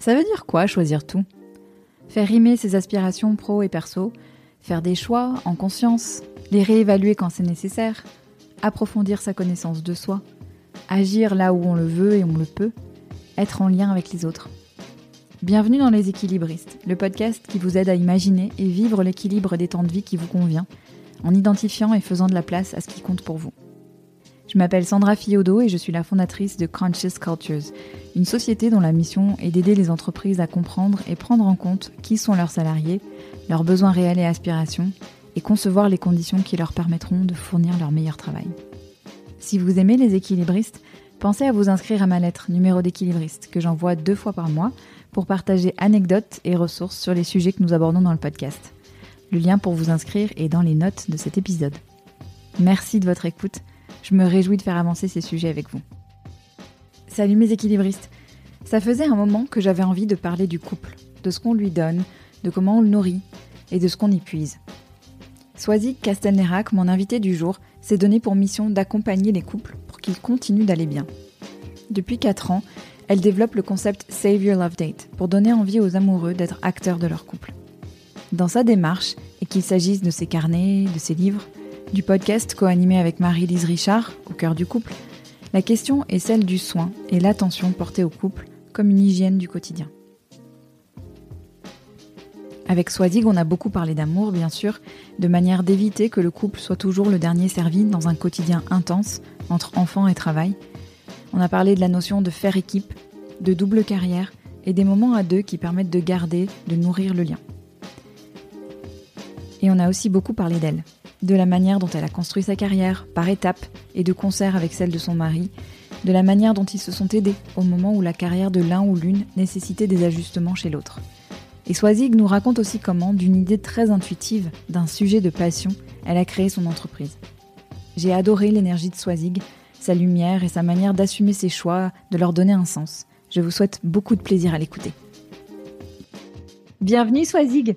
Ça veut dire quoi choisir tout? Faire rimer ses aspirations pro et perso, faire des choix en conscience, les réévaluer quand c'est nécessaire, approfondir sa connaissance de soi, agir là où on le veut et on le peut, être en lien avec les autres. Bienvenue dans Les Équilibristes, le podcast qui vous aide à imaginer et vivre l'équilibre des temps de vie qui vous convient, en identifiant et faisant de la place à ce qui compte pour vous. Je m'appelle Sandra Fiodo et je suis la fondatrice de Conscious Cultures, une société dont la mission est d'aider les entreprises à comprendre et prendre en compte qui sont leurs salariés, leurs besoins réels et aspirations, et concevoir les conditions qui leur permettront de fournir leur meilleur travail. Si vous aimez les équilibristes, pensez à vous inscrire à ma lettre numéro d'équilibriste que j'envoie deux fois par mois pour partager anecdotes et ressources sur les sujets que nous abordons dans le podcast. Le lien pour vous inscrire est dans les notes de cet épisode. Merci de votre écoute je me réjouis de faire avancer ces sujets avec vous. Salut mes équilibristes. Ça faisait un moment que j'avais envie de parler du couple, de ce qu'on lui donne, de comment on le nourrit et de ce qu'on y puise. Swazik Castelnerac, mon invité du jour, s'est donné pour mission d'accompagner les couples pour qu'ils continuent d'aller bien. Depuis 4 ans, elle développe le concept Save Your Love Date pour donner envie aux amoureux d'être acteurs de leur couple. Dans sa démarche, et qu'il s'agisse de ses carnets, de ses livres, du podcast co-animé avec Marie-Lise Richard, au cœur du couple, la question est celle du soin et l'attention portée au couple comme une hygiène du quotidien. Avec Swadig, on a beaucoup parlé d'amour, bien sûr, de manière d'éviter que le couple soit toujours le dernier servi dans un quotidien intense entre enfants et travail. On a parlé de la notion de faire équipe, de double carrière et des moments à deux qui permettent de garder, de nourrir le lien. Et on a aussi beaucoup parlé d'elle, de la manière dont elle a construit sa carrière, par étapes et de concert avec celle de son mari, de la manière dont ils se sont aidés au moment où la carrière de l'un ou l'une nécessitait des ajustements chez l'autre. Et Swazig nous raconte aussi comment, d'une idée très intuitive, d'un sujet de passion, elle a créé son entreprise. J'ai adoré l'énergie de Swazig, sa lumière et sa manière d'assumer ses choix, de leur donner un sens. Je vous souhaite beaucoup de plaisir à l'écouter. Bienvenue Swazig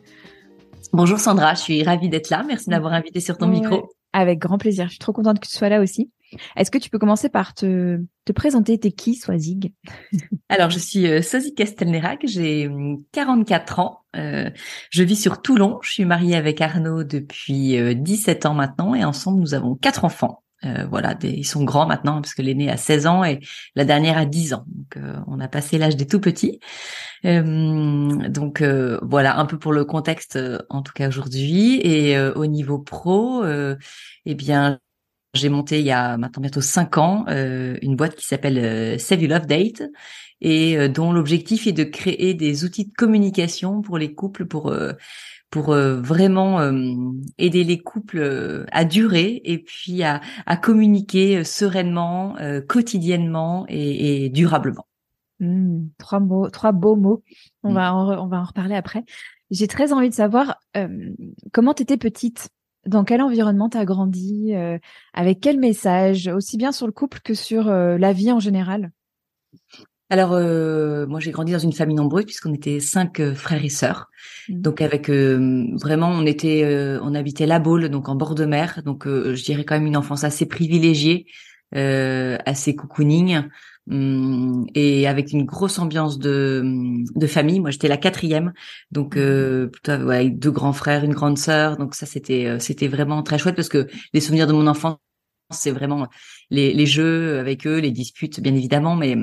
Bonjour Sandra, je suis ravie d'être là. Merci d'avoir invité sur ton micro. Avec grand plaisir. Je suis trop contente que tu sois là aussi. Est-ce que tu peux commencer par te, te présenter T'es qui, Swazig Alors, je suis euh, Castelnerac, j'ai 44 hum, ans. Euh, je vis sur Toulon. Je suis mariée avec Arnaud depuis 17 euh, ans maintenant et ensemble, nous avons quatre enfants. Euh, voilà, ils sont grands maintenant parce que l'aîné a 16 ans et la dernière a 10 ans. Donc euh, on a passé l'âge des tout petits. Euh, donc voilà un peu pour le contexte en tout cas aujourd'hui et au niveau pro, eh bien j'ai monté il y a maintenant bientôt 5 ans une boîte qui s'appelle Save You Love Date et dont l'objectif est de créer des outils de communication pour les couples pour pour euh, vraiment euh, aider les couples euh, à durer et puis à, à communiquer sereinement, quotidiennement et, et durablement. Mmh, trois mots, trois beaux mots. On mmh. va en, on va en reparler après. J'ai très envie de savoir comment tu étais petite? Dans quel environnement tu as grandi Avec quel message? Aussi bien sur le couple que sur la vie en général? Alors, euh, moi, j'ai grandi dans une famille nombreuse puisqu'on était cinq euh, frères et sœurs. Mmh. Donc, avec euh, vraiment, on était, on habitait La Baule, donc en bord de mer. Donc, je dirais quand même une enfance assez privilégiée, assez cocooning, hum, et avec une grosse ambiance de, de famille. Moi, j'étais la quatrième, donc mmh. plutôt avec deux grands frères, une grande sœur. Donc ça, c'était, c'était vraiment très chouette parce que les souvenirs de mon enfance, c'est vraiment les, les jeux avec eux, les disputes, bien évidemment, mais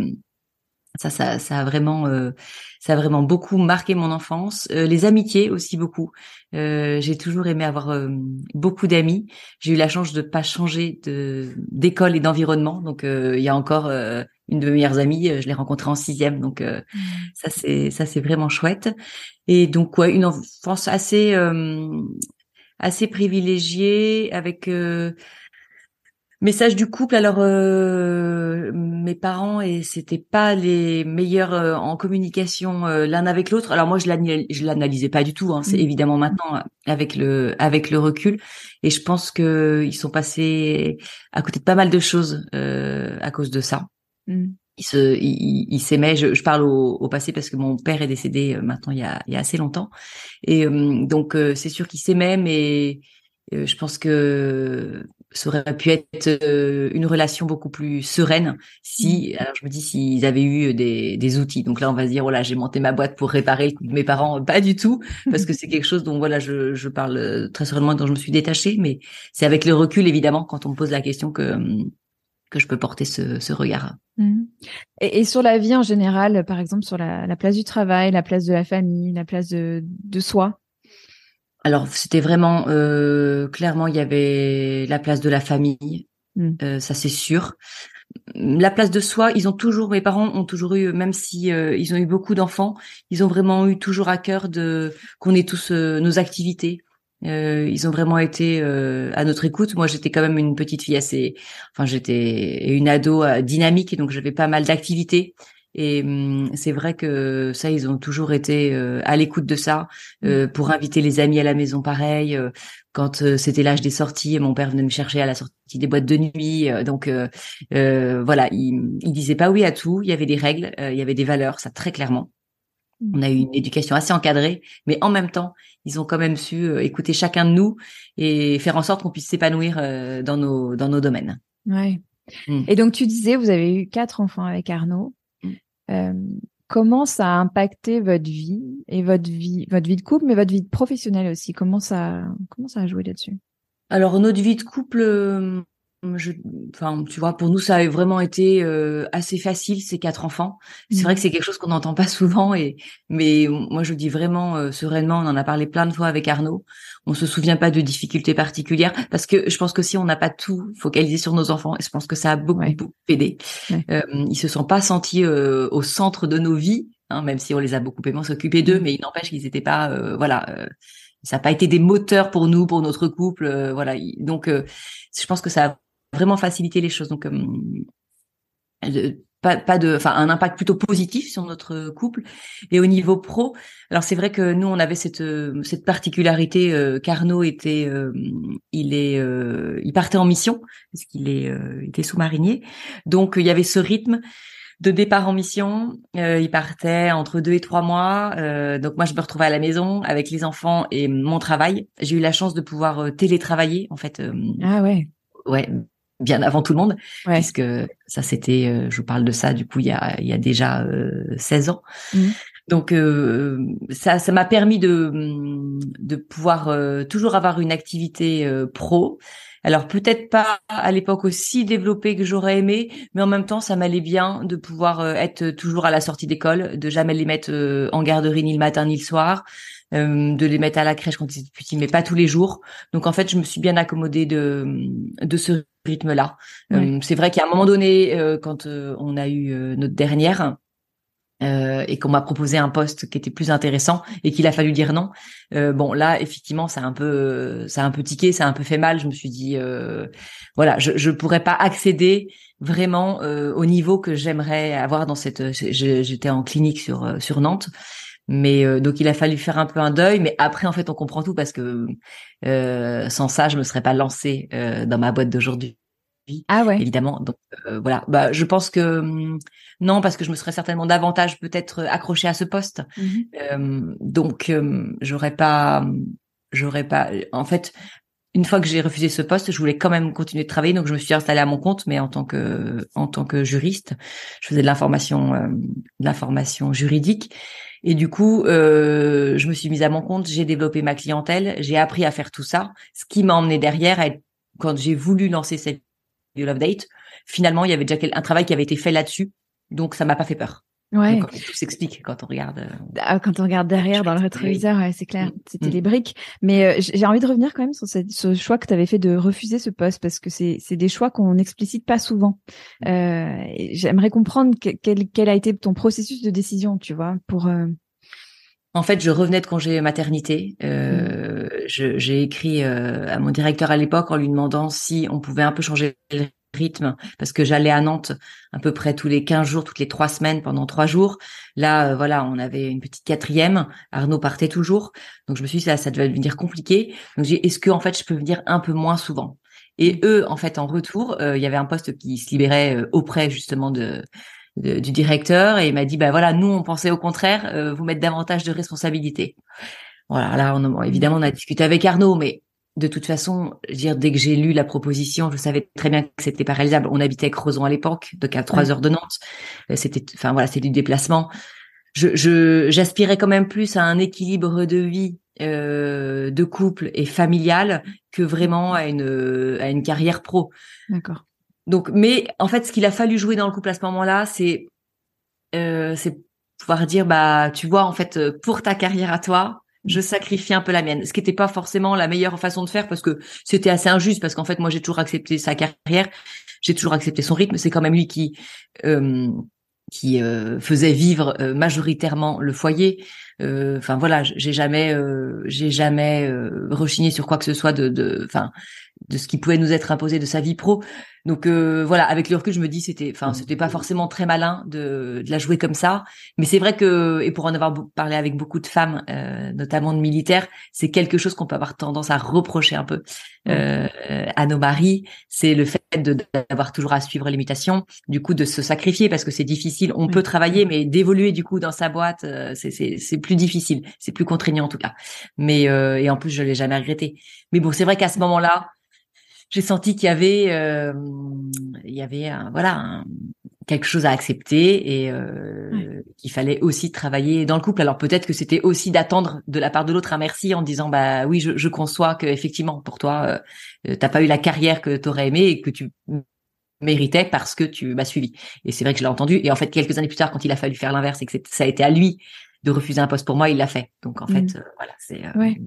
ça, ça, ça a vraiment, euh, ça a vraiment beaucoup marqué mon enfance. Euh, les amitiés aussi beaucoup. Euh, j'ai toujours aimé avoir beaucoup d'amis. J'ai eu la chance de pas changer de d'école et d'environnement. Donc il y a encore une de mes meilleures amies, je l'ai rencontrée en sixième. Donc mmh. ça c'est ça c'est vraiment chouette. Et donc ouais, une enfance assez assez privilégiée avec Message du couple. Alors, euh, mes parents et c'était pas les meilleurs euh, en communication euh, l'un avec l'autre. Alors moi, je je l'analysais pas du tout. Hein. C'est mmh. évidemment maintenant avec le avec le recul. Et je pense que ils sont passés à côté de pas mal de choses à cause de ça. Mmh. Ils se, ils, s'aimaient. Je, je, parle au, au, passé parce que mon père est décédé maintenant il y a, il y a assez longtemps. Et donc c'est sûr qu'ils s'aimaient, mais je pense que ça aurait pu être euh, une relation beaucoup plus sereine si, mm. alors je me dis s'ils avaient eu des, des outils. Donc là, on va se dire, voilà, j'ai monté ma boîte pour réparer le coup de mes parents. Pas du tout, parce que c'est quelque chose dont voilà, je, je parle euh, très sereinement, dont je me suis détachée. Mais c'est avec le recul, évidemment, quand on me pose la question que que je peux porter ce, ce regard. Mm. Et, et, sur la vie en général, par exemple sur la, la, place du travail, la place de la famille, la place de, de soi, alors c'était vraiment euh, clairement il y avait la place de la famille, mmh. euh, ça c'est sûr. La place de soi, ils ont toujours, mes parents ont toujours eu, même si euh, ils ont eu beaucoup d'enfants, ils ont vraiment eu toujours à cœur de qu'on ait tous nos activités. ils ont vraiment été à notre écoute. Moi, j'étais quand même une petite fille assez, enfin, j'étais une ado dynamique, donc j'avais pas mal d'activités. Et hum, c'est vrai que ça, ils ont toujours été euh, à l'écoute de ça mmh. euh, pour inviter les amis à la maison, pareil. Euh, quand c'était l'âge des sorties, mon père venait me chercher à la sortie des boîtes de nuit. donc voilà, il, il disait pas oui à tout. Il y avait des règles, il y avait des valeurs, ça très clairement. Mmh. On a eu une éducation assez encadrée, mais en même temps, ils ont quand même su écouter chacun de nous et faire en sorte qu'on puisse s'épanouir dans nos dans nos domaines. Ouais. Mmh. Et donc tu disais, vous avez eu quatre enfants avec Arnaud. Euh, comment ça a impacté votre vie et votre vie, votre vie de couple, mais votre vie professionnelle aussi? Comment ça, comment ça a joué là-dessus? Alors notre vie de couple, euh, je, enfin, tu vois, pour nous, ça a vraiment été euh, assez facile ces quatre enfants. C'est vrai mmh. que c'est quelque chose qu'on n'entend pas souvent, et mais moi je dis vraiment euh, sereinement, on en a parlé plein de fois avec Arnaud. On se souvient pas de difficultés particulières parce que je pense que si on n'a pas tout focalisé sur nos enfants, et je pense que ça a beaucoup, beaucoup aidé. Euh, ils se sont pas sentis euh, au centre de nos vies, hein, même si on les a beaucoup aimés, s'occuper d'eux, mmh. mais il n'empêche qu'ils n'étaient pas, voilà ça n'a pas été des moteurs pour nous, pour notre couple, voilà. Donc, je pense que ça a vraiment faciliter les choses. Donc, euh, pas, pas de, enfin, un impact plutôt positif sur notre couple. Et au niveau pro, alors c'est vrai que nous, on avait cette cette particularité. Euh, Carnot était, euh, il est, euh, il partait en mission parce qu'il est, était sous-marinier. Donc, il y avait ce rythme de départ en mission. il partait entre deux et trois mois. donc moi, je me retrouvais à la maison avec les enfants et mon travail. J'ai eu la chance de pouvoir télétravailler en fait. ah ouais. Ouais, bien avant tout le monde, puisque ça c'était, euh, je vous parle de ça du coup il y a, il y a déjà 16 euh, ans. Mmh. Donc euh, ça, ça m'a permis de de pouvoir toujours avoir une activité pro. Alors peut-être pas à l'époque aussi développée que j'aurais aimé, mais en même temps ça m'allait bien de pouvoir être toujours à la sortie d'école, de jamais les mettre en garderie ni le matin ni le soir, euh, de les mettre à la crèche quand ils étaient petits, mais pas tous les jours. Donc en fait, je me suis bien accommodée de de ce rythme-là. Euh, c'est vrai qu'à un moment donné, euh, quand on a eu notre dernière, euh, et qu'on m'a proposé un poste qui était plus intéressant et qu'il a fallu dire non. Euh, bon là effectivement ça a un peu ça a un peu tiqué, ça a un peu fait mal. Je me suis dit euh, voilà je je pourrais pas accéder vraiment au niveau que j'aimerais avoir dans cette. J'étais en clinique sur sur Nantes mais euh, donc il a fallu faire un peu un deuil, mais après en fait on comprend tout parce que euh, sans ça je me serais pas lancée euh, dans ma boîte d'aujourd'hui. Ah ouais. Évidemment. Donc voilà. Bah je pense que hum, non parce que je me serais certainement davantage peut-être accrochée à ce poste. Mmh donc j'aurais pas, j'aurais pas. En fait, une fois que j'ai refusé ce poste, je voulais quand même continuer de travailler, donc je me suis installée à mon compte, mais en tant que en tant que juriste, je faisais de l'information, de l'information juridique. Et du coup, euh, je me suis mise à mon compte, j'ai développé ma clientèle, j'ai appris à faire tout ça, ce qui m'a emmené derrière, quand j'ai voulu lancer cette Love Date, finalement, il y avait déjà un travail qui avait été fait là-dessus, donc ça m'a pas fait peur. Ouais. tout s'explique quand on regarde. Euh, ah, quand on regarde derrière dans le rétroviseur, ouais, c'est clair, mm. c'était mm. les briques. Mais euh, j'ai envie de revenir quand même sur ce, choix que tu avais fait de refuser ce poste parce que c'est des choix qu'on n'explicite pas souvent. Euh, J'aimerais comprendre quel, quel a été ton processus de décision, tu vois, pour. Euh, en fait, je revenais de congé maternité. Euh, mm. J'ai écrit à mon directeur à l'époque en lui demandant si on pouvait un peu changer le rythme parce que j'allais à Nantes à peu près tous les 15 jours, toutes les trois semaines pendant trois jours. Là, euh, voilà, on avait une petite quatrième. Arnaud partait toujours. Donc, je me suis dit, ça, ça devait devenir compliqué. Donc, j'ai est-ce que, en fait, je peux venir un peu moins souvent? Et eux, en fait, en retour, euh, il y avait un poste qui se libérait euh, auprès, justement, de, du directeur et il m'a dit, bah voilà, nous, on pensait au contraire, vous mettre davantage de responsabilités. Voilà, là, on, évidemment, on a discuté avec Arnaud, mais de toute façon, dire, dès que j'ai lu la proposition, je savais très bien que c'était pas réalisable. On habitait Crozon à l'époque, donc à trois heures de Nantes. Euh, c'était, enfin voilà, c'était du déplacement. Je, j'aspirais quand même plus à un équilibre de vie, euh, de couple et familial que vraiment à une à une carrière pro. D'accord. Donc, mais en fait, ce qu'il a fallu jouer dans le couple à ce moment-là, c'est euh, c'est pouvoir dire bah tu vois en fait pour ta carrière à toi je sacrifie un peu la mienne, ce qui n'était pas forcément la meilleure façon de faire parce que c'était assez injuste parce qu'en fait moi j'ai toujours accepté sa carrière, j'ai toujours accepté son rythme, c'est quand même lui qui euh, qui euh, faisait vivre euh, majoritairement le foyer. Enfin voilà, j'ai jamais j'ai jamais rechigné sur quoi que ce soit de enfin de ce qui pouvait nous être imposé de sa vie pro. Donc euh, voilà, avec le recul, je me dis c'était, enfin, c'était pas forcément très malin de, de la jouer comme ça. Mais c'est vrai que, et pour en avoir parlé avec beaucoup de femmes, euh, notamment de militaires, c'est quelque chose qu'on peut avoir tendance à reprocher un peu euh, à nos maris. C'est le fait d'avoir toujours à suivre l'imitation, du coup de se sacrifier parce que c'est difficile. On peut travailler, mais d'évoluer du coup dans sa boîte, c'est c'est plus difficile, c'est plus contraignant en tout cas. Mais et en plus, je l'ai jamais regretté. Mais bon, c'est vrai qu'à ce moment-là j'ai senti qu'il y avait, euh, il y avait un, voilà quelque chose à accepter et euh, qu'il fallait aussi travailler dans le couple. Alors peut-être que c'était aussi d'attendre de la part de l'autre un merci en disant bah oui, je, je conçois que effectivement pour toi, euh, t'as pas eu la carrière que tu aurais aimé et que tu méritais parce que tu m'as suivi. Et c'est vrai que je l'ai entendu. Et en fait, quelques années plus tard, quand il a fallu faire l'inverse et que ça a été à lui de refuser un poste pour moi, il l'a fait. Donc en fait, mmh. euh, voilà, c'est ouais.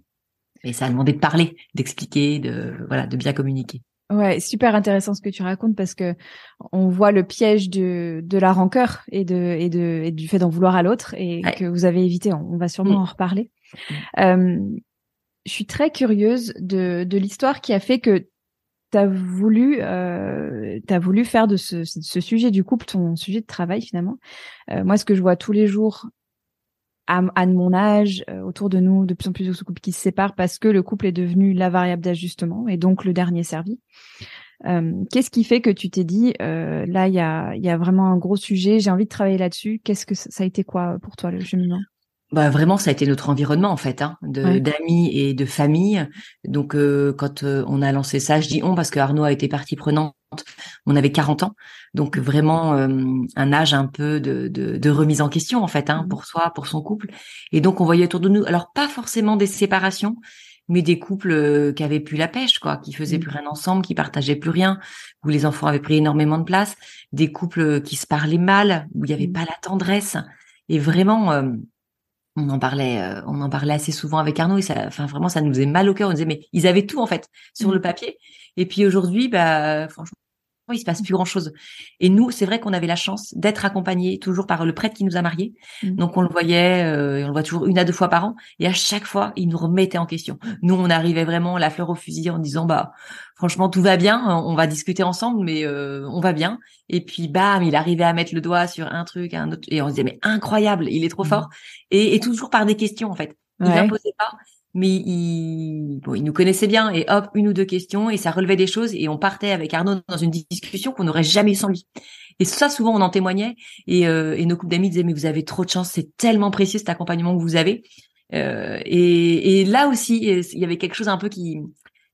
Et ça a demandé de parler, d'expliquer, de voilà, de bien communiquer. Ouais, super intéressant ce que tu racontes parce que on voit le piège de, de la rancœur et de et de et du fait d'en vouloir à l'autre et que vous avez évité. On, va sûrement mm. en reparler. Mm. Euh, je suis très curieuse de de l'histoire qui a fait que tu as voulu euh, as voulu faire de ce, ce sujet du couple ton sujet de travail finalement. Euh, moi, ce que je vois tous les jours à, mon âge, euh, autour de nous, de plus en plus de couples qui se séparent parce que le couple est devenu la variable d'ajustement et donc le dernier servi. Euh, Qu'est-ce qui fait que tu t'es dit, euh, là, il y a, y a vraiment un gros sujet, j'ai envie de travailler là-dessus. Qu'est-ce que ça, ça a été quoi pour toi le cheminement? Bah vraiment, ça a été notre environnement en fait, hein, de d'amis et de famille. Donc euh, quand euh, on a lancé ça, je dis on parce que Arnaud a été partie prenante. On avait 40 ans, donc vraiment euh, un âge un peu de, de, de, remise en question en fait, hein, mmh. pour soi, pour son couple. Et donc on voyait autour de nous, alors pas forcément des séparations, mais des couples qui avaient plus la pêche, quoi, qui faisaient mmh. plus rien ensemble, qui partageaient plus rien, où les enfants avaient pris énormément de place, des couples qui se parlaient mal, où il n'y avait mmh. pas la tendresse. Et vraiment, on en parlait, euh, on en parlait assez souvent avec Arnaud et ça, enfin vraiment, ça nous faisait mal au cœur. On disait mais ils avaient tout en fait sur le mmh. papier. Et puis aujourd'hui, bah franchement, il se passe plus grand chose. Et nous, c'est vrai qu'on avait la chance d'être accompagnés toujours par le prêtre qui nous a mariés. Mmh. Donc on le voyait, euh, et on le voit toujours une à deux fois par an. Et à chaque fois, il nous remettait en question. Nous, on arrivait vraiment la fleur au fusil en disant bah franchement tout va bien, on va discuter ensemble, mais euh, on va bien. Et puis bam, il arrivait à mettre le doigt sur un truc, un autre, et on se disait mais incroyable, il est trop mmh. fort. Et, et, toujours par des questions en fait. Il n'imposait pas mais il, bon, il nous connaissait bien et hop, une ou deux questions et ça relevait des choses et on partait avec Arnaud dans une discussion qu'on n'aurait jamais eu sans lui. Et ça, souvent, on en témoignait et, euh, et nos couples d'amis disaient mais vous avez trop de chance, c'est tellement précieux cet accompagnement que vous avez. Euh, et, et, là aussi, il y avait quelque chose un peu qui,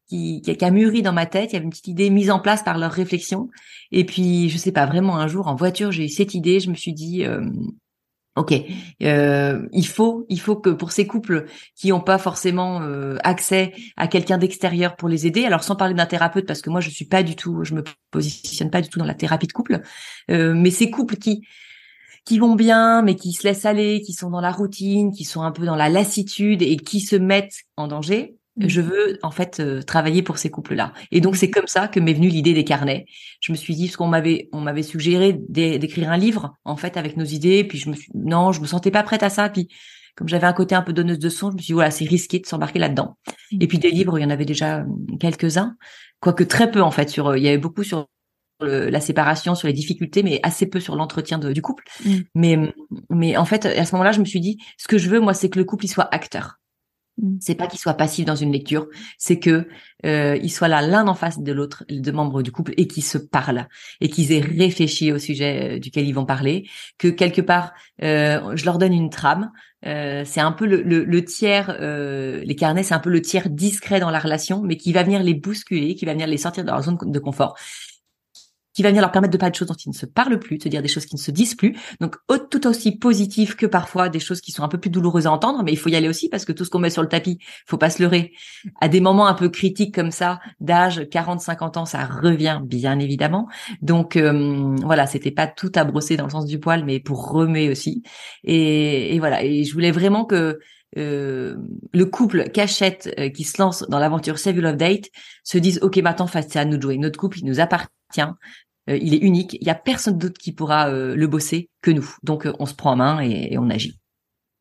qui, qui, a mûri dans ma tête. Il y avait une petite idée mise en place par leur réflexion. Et puis, je sais pas, vraiment un jour en voiture, j'ai eu cette idée. Je me suis dit, euh, Ok, euh, il faut, il faut que pour ces couples qui n'ont pas forcément euh, accès à quelqu'un d'extérieur pour les aider, alors sans parler d'un thérapeute parce que moi je suis pas du tout, je me positionne pas du tout dans la thérapie de couple, euh, mais ces couples qui qui vont bien, mais qui se laissent aller, qui sont dans la routine, qui sont un peu dans la lassitude et qui se mettent en danger, je veux en fait euh, travailler pour ces couples-là. Et donc c'est comme ça que m'est venue l'idée des carnets. Je me suis dit parce qu'on m'avait on m'avait suggéré d'écrire un livre en fait avec nos idées, puis je me suis non, je me sentais pas prête à ça, puis comme j'avais un côté un peu donneuse de son, je me suis dit voilà, c'est risqué de s'embarquer là-dedans. Et puis des livres, il y en avait déjà quelques-uns, quoique très peu en fait sur euh, il y avait beaucoup sur la séparation, sur les difficultés, mais assez peu sur l'entretien du couple. Mais, mais en fait, à ce moment-là, je me suis dit, ce que je veux, moi, c'est que le couple, il soit acteur. Mm. C'est pas qu'ils soient passifs dans une lecture, c'est que euh, ils soient là l'un en face de l'autre, les deux membres du couple, et qu'ils se parlent et qu'ils aient réfléchi au sujet euh, duquel ils vont parler. Que quelque part, euh, je leur donne une trame. C'est un peu le, le, tiers, les carnets, c'est un peu le tiers discret dans la relation, mais qui va venir les bousculer, qui va venir les sortir de leur zone de confort qui va venir leur permettre de parler de choses dont ils ne se parlent plus, de se dire des choses qui ne se disent plus. Donc tout aussi positif que parfois des choses qui sont un peu plus douloureuses à entendre, mais il faut y aller aussi parce que tout ce qu'on met sur le tapis, faut pas se leurrer. À des moments un peu critiques comme ça, d'âge 40-50 ans, ça revient bien évidemment. Donc euh, voilà, c'était pas tout à brosser dans le sens du poil, mais pour remuer aussi. Et, et voilà, et je voulais vraiment que euh, le couple cachette euh, qui se lance dans l'aventure Save You Love Date se dise ok maintenant c'est à nous de jouer notre couple il nous appartient euh, il est unique. Il y a personne d'autre qui pourra euh, le bosser que nous. Donc euh, on se prend en main et, on agit.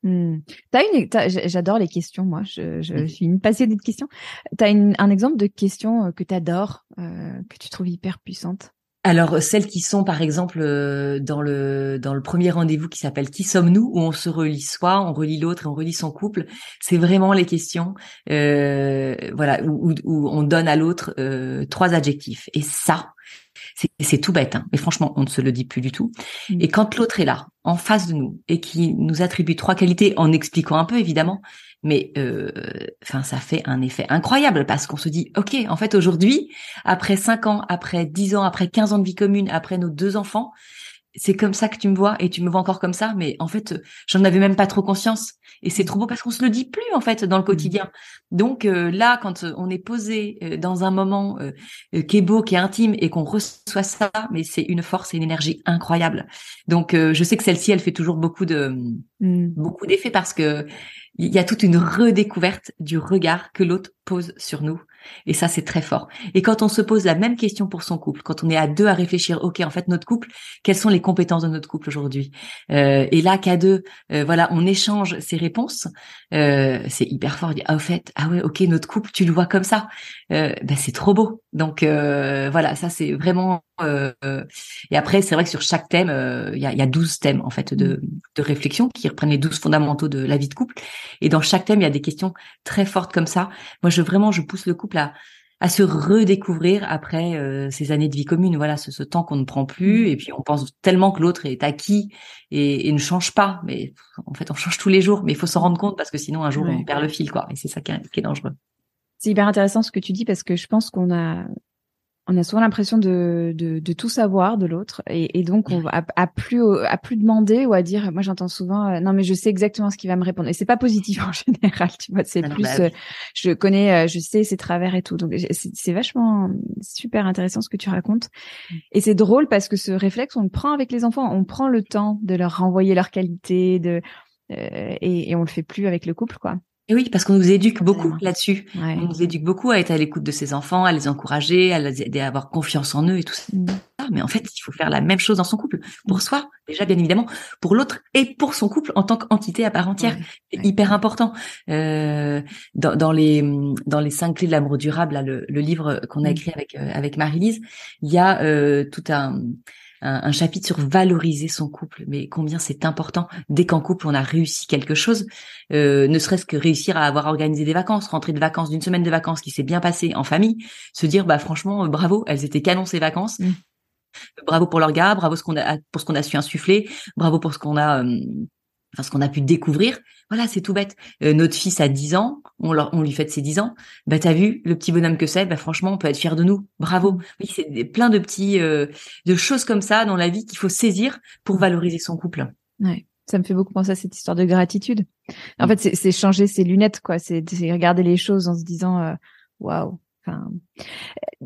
Hmm. une, j'adore les questions, moi. Je, je suis une passionnée de questions. Tu as un exemple de questions que tu adores, que tu trouves hyper puissantes alors celles qui sont par exemple dans le dans le premier rendez-vous qui s'appelle Qui sommes-nous où on se relie soi, on relie l'autre et on relie son couple, c'est vraiment les questions voilà où, où, on donne à l'autre trois adjectifs et ça c'est tout bête, hein. mais franchement, on ne se le dit plus du tout. Mm. Et quand l'autre est là, en face de nous, et qui nous attribue trois qualités, en expliquant un peu évidemment, mais euh, enfin, ça fait un effet incroyable parce qu'on se dit, ok, en fait, aujourd'hui, après cinq ans, après dix ans, après quinze ans de vie commune, après nos deux enfants, c'est comme ça que tu me vois et tu me vois encore comme ça, mais en fait, j'en avais même pas trop conscience. Et c'est trop beau parce qu'on se le dit plus en fait dans le mmh. quotidien. Donc euh, là, quand euh, on est posé euh, dans un moment qui est beau, qui est intime et qu'on reçoit ça, mais c'est une force et une énergie incroyable. Donc je sais que celle-ci, elle fait toujours beaucoup de mmh. beaucoup d'effets parce que il y a toute une redécouverte du regard que l'autre pose sur nous et ça, c'est très fort. Et quand on se pose la même question pour son couple, quand on est à deux à réfléchir, ok, en fait, notre couple, quelles sont les compétences de notre couple aujourd'hui? Euh, Et là, qu'à deux, euh, voilà, on échange ces réponses. Euh, c'est hyper fort. Ah, au fait, ah ouais, ok, notre couple, tu le vois comme ça. ben, c'est trop beau. Donc voilà, ça c'est vraiment. Et après, c'est vrai que sur chaque thème, il y a, y, a, 12 thèmes en fait de, de réflexion qui reprennent les 12 fondamentaux de la vie de couple. Et dans chaque thème, il y a des questions très fortes comme ça. Moi, je vraiment, je pousse le couple à, se redécouvrir après euh, ces années de vie commune. Voilà, ce, temps qu'on ne prend plus. Mmh. Et puis on pense tellement que l'autre est acquis et, ne change pas. Mais en fait, on change tous les jours. Mais il faut s'en rendre compte parce que sinon un jour on perd le fil, quoi. Et c'est ça qui est dangereux. C'est hyper intéressant ce que tu dis parce que je pense qu'on a on a souvent l'impression de, de, de, tout savoir de l'autre et, et, donc on à, plus à plus demander ou à dire moi j'entends souvent euh, non mais je sais exactement ce qu'il va me répondre. Et c'est pas positif en général tu vois c'est ah plus bah euh, je connais euh, je sais ses travers et tout. Donc c'est vachement super intéressant ce que tu racontes. Mm. et c'est drôle parce que ce réflexe on le prend avec les enfants. On prend le temps de leur renvoyer leurs qualités de et, et on le fait plus avec le couple quoi et oui, parce qu'on nous éduque beaucoup là-dessus. On nous éduque beaucoup à être à l'écoute de ses enfants, à les encourager, à les aider à avoir confiance en eux et tout ça. Mm. Mais en fait, il faut faire la même chose dans son couple. Pour mm. soi, déjà, bien évidemment, pour l'autre et pour son couple en tant qu'entité à part entière. C'est hyper important. Euh, dans, dans, les dans les cinq clés de l'amour durable, là, le, le livre qu'on a mm. écrit avec euh, avec Marie-Lise, il y a euh, tout un un, chapitre sur valoriser son couple, mais combien c'est important dès qu'en couple on a réussi quelque chose, euh, ne serait-ce que réussir à avoir organisé des vacances, rentrer de vacances d'une semaine de vacances qui s'est bien passée en famille, se dire bah franchement euh, bravo, elles étaient canon ces vacances. Mmh. Bravo pour leur gars, bravo ce qu'on a, pour ce qu'on a su insuffler, bravo pour ce qu'on a euh, enfin ce qu'on a pu découvrir. Voilà, c'est tout bête. Euh, notre fils a 10 ans, on, leur, on lui fait ses 10 ans. Bah t'as vu le petit bonhomme que c'est, bah franchement, on peut être fier de nous. Bravo. Oui, c'est plein de petits euh, de choses comme ça dans la vie qu'il faut saisir pour valoriser son couple. Ouais. Ça me fait beaucoup penser à cette histoire de gratitude. En mm. fait, c'est changer ses lunettes, quoi. C'est regarder les choses en se disant, euh, waouh. Enfin,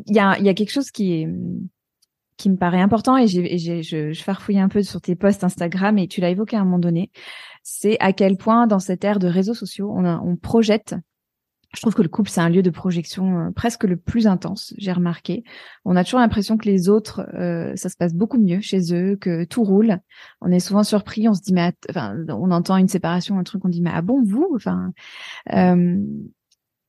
il y a, y a quelque chose qui est qui me paraît important et, j'ai, je, je farfouille un peu sur tes posts Instagram et tu l'as évoqué à un moment donné, c'est à quel point dans cette ère de réseaux sociaux, on, on projette. Je trouve que le couple, c'est un lieu de projection euh, presque le plus intense, j'ai remarqué. On a toujours l'impression que les autres, euh, ça se passe beaucoup mieux chez eux, que tout roule. On est souvent surpris, on se dit, mais enfin, on entend une séparation, un truc, on dit, mais ah bon, vous? Enfin, euh,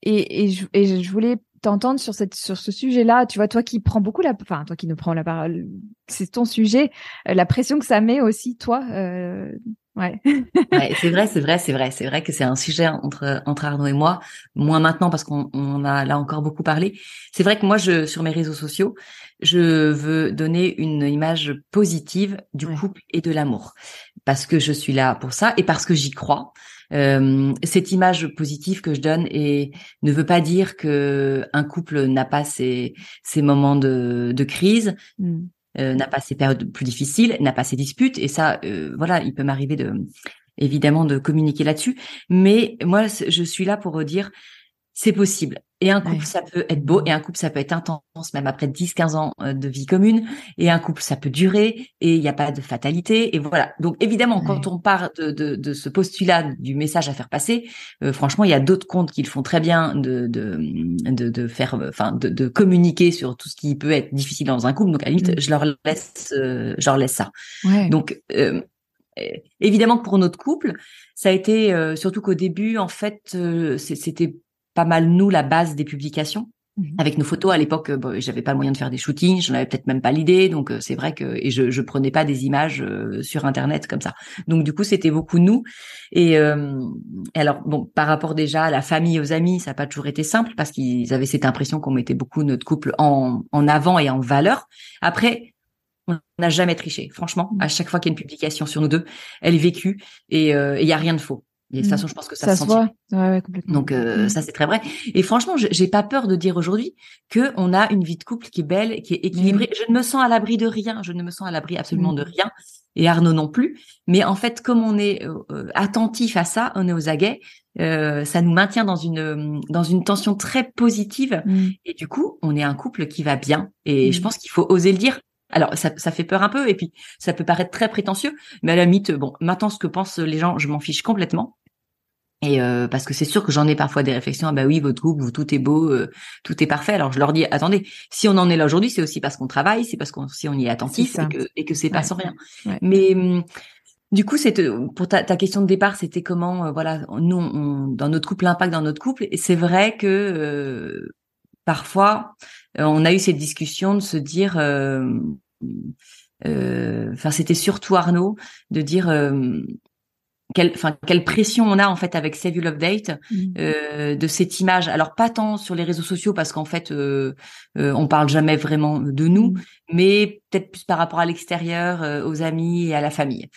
et, et, je, et je voulais t'entendre sur cette sur ce sujet-là. Tu vois, toi qui prends beaucoup la, enfin toi qui nous prends la parole, c'est ton sujet. Euh, la pression que ça met aussi, toi, euh, Ouais. ouais c'est vrai, c'est vrai, c'est vrai, c'est vrai que c'est un sujet entre entre Arnaud et moi, moins maintenant parce qu'on on a là encore beaucoup parlé. C'est vrai que moi, je sur mes réseaux sociaux, je veux donner une image positive du couple et de l'amour parce que je suis là pour ça et parce que j'y crois. Euh, cette image positive que je donne et ne veut pas dire que un couple n'a pas ses, ses moments de, de crise, mm. euh, n'a pas ses périodes plus difficiles, n'a pas ses disputes. Et ça, euh, voilà, il peut m'arriver de évidemment de communiquer là-dessus. Mais moi, je suis là pour dire c'est possible. Et un couple, ça peut être beau, et un couple, ça peut être intense, même après 10, 15 ans euh, de vie commune. Et un couple, ça peut durer, et il n'y a pas de fatalité. Et voilà. Donc, évidemment, quand on part de, de, de, ce postulat du message à faire passer, euh, franchement, il y a d'autres comptes qui le font très bien de, de, de, de faire, enfin, de, de, communiquer sur tout ce qui peut être difficile dans un couple. Donc, à la limite, mmh. je leur laisse, euh, je leur laisse ça. Donc, évidemment que pour notre couple, ça a été, surtout qu'au début, en fait, c'était pas mal nous la base des publications mhm. avec nos photos à l'époque bon, j'avais pas le moyen de faire des shootings j'en avais peut-être même pas l'idée donc euh, c'est vrai que et je je prenais pas des images euh, sur internet comme ça donc du coup c'était beaucoup nous et euh, alors bon par rapport déjà à la famille aux amis ça n'a pas toujours été simple parce qu'ils avaient cette impression qu'on mettait beaucoup notre couple en en avant et en valeur après on n'a jamais triché. Franchement, mhm. à chaque fois qu'il y a une publication sur nous deux, elle est vécue et il y a rien de faux. Et de toute façon, je pense que ça, se voit. Ouais, complètement. Donc euh, mm. ça c'est très vrai. Et franchement, j'ai pas peur de dire aujourd'hui que on a une vie de couple qui est belle, qui est équilibrée. Je ne me sens à l'abri de rien. Je ne me sens à l'abri absolument mm. de rien. Et Arnaud non plus. Mais en fait, comme on est euh, euh, attentif à ça, on est aux aguets. ça nous maintient dans une dans une tension très positive. Et du coup, on est un couple qui va bien. Et je pense qu'il faut oser le dire. Alors ça, ça fait peur un peu et puis ça peut paraître très prétentieux, mais à la limite, bon, maintenant ce que pensent les gens, je m'en fiche complètement. Et euh, parce que c'est sûr que j'en ai parfois des réflexions. Ah bah oui, votre couple, tout est beau, euh, tout est parfait. Alors je leur dis, attendez, si on en est là aujourd'hui, c'est aussi parce qu'on travaille, c'est parce qu'on si on y est attentif et que et que c'est pas sans rien. Mais hum, du coup, c'est pour ta, ta, question de départ, c'était comment, euh, voilà, nous, on, dans notre couple, l'impact dans notre couple. Et c'est vrai que parfois, on a eu cette discussion de se dire, enfin, c'était surtout Arnaud de dire quelle, enfin, quelle pression on a en fait avec Save You Love Date mmh. euh, de cette image. Alors pas tant sur les réseaux sociaux parce qu'en fait euh, euh, on parle jamais vraiment de nous, mmh. mais peut-être plus par rapport à l'extérieur, euh, aux amis et à la famille.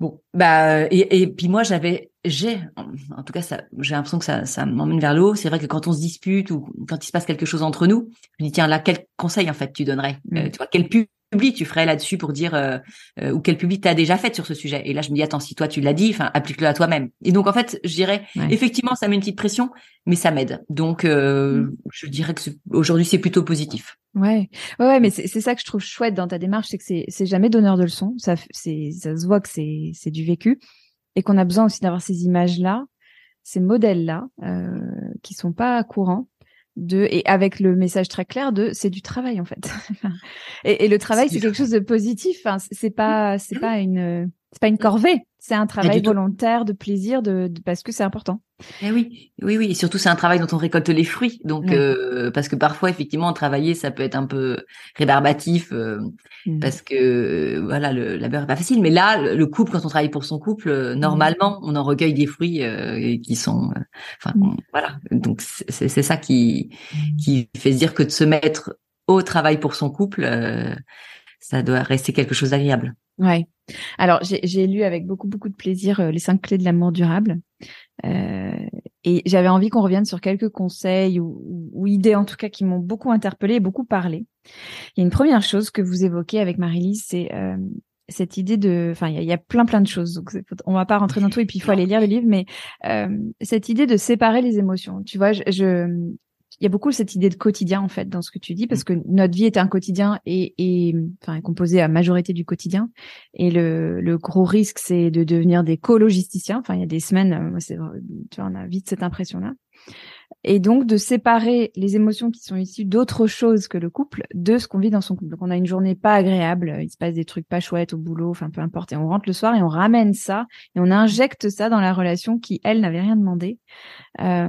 Bon, bah et, et puis moi j'avais, j'ai, en tout cas ça, j'ai l'impression que ça, ça m'emmène vers le haut. C'est vrai que quand on se dispute ou quand il se passe quelque chose entre nous, je me dis tiens là quel conseil en fait tu donnerais, mmh. tu vois quel pub public tu ferais là-dessus pour dire euh, euh, ou quel public t'as déjà fait sur ce sujet? Et là, je me dis attends, si toi tu l'as dit, enfin applique-le à toi-même. Et donc en fait, je dirais effectivement, ça met une petite pression, mais ça m'aide. Donc euh, mm. je dirais que aujourd'hui c'est plutôt positif. Ouais, ouais, ouais mais c'est ça que je trouve chouette dans ta démarche, c'est que c'est jamais donneur de leçons. Ça, c'est ça se voit que c'est c'est du vécu et qu'on a besoin aussi d'avoir ces images là, ces modèles là, euh, qui sont pas courants de et avec le message très clair de c'est du travail en fait. Et, et, le travail c'est quelque chose de positif enfin, c'est pas c'est pas une c'est pas une corvée. C'est un travail volontaire de plaisir de, parce que c'est important eh oui oui oui et surtout c'est un travail dont on récolte les fruits donc euh, parce que parfois effectivement travailler ça peut être un peu rébarbatif euh, mmh. parce que euh, voilà le labeur est pas facile mais là le couple quand on travaille pour son couple mmh. normalement on en recueille des fruits qui sont enfin mmh. voilà donc c'est ça qui qui fait se dire que de se mettre au travail pour son couple ça doit rester quelque chose d'agréable Ouais. Alors, j'ai lu avec beaucoup, beaucoup de plaisir euh, les cinq clés de l'amour durable. Euh, et j'avais envie qu'on revienne sur quelques conseils ou, ou, idées, en tout cas, qui m'ont beaucoup interpellé et beaucoup parlé. Il y a une première chose que vous évoquez avec Marie-Lise, c'est euh, cette idée de, enfin, il y, a, plein plein de choses. Donc, on va pas rentrer dans tout et puis il faut aller lire le livre, mais euh, cette idée de séparer les émotions. Tu vois, je, je, il y a beaucoup cette idée de quotidien en fait dans ce que tu dis parce que notre vie est un quotidien et, et enfin composée à majorité du quotidien. Et le, le gros risque c'est de devenir des co-logisticiens. Enfin il y a des semaines euh, c'est tu vois on a vite cette impression là et donc de séparer les émotions qui sont issues d'autre chose que le couple de ce qu'on vit dans son couple. Donc on a une journée pas agréable, il se passe des trucs pas chouettes au boulot, enfin peu importe, et on rentre le soir et on ramène ça et on injecte ça dans la relation qui elle n'avait rien demandé. Euh,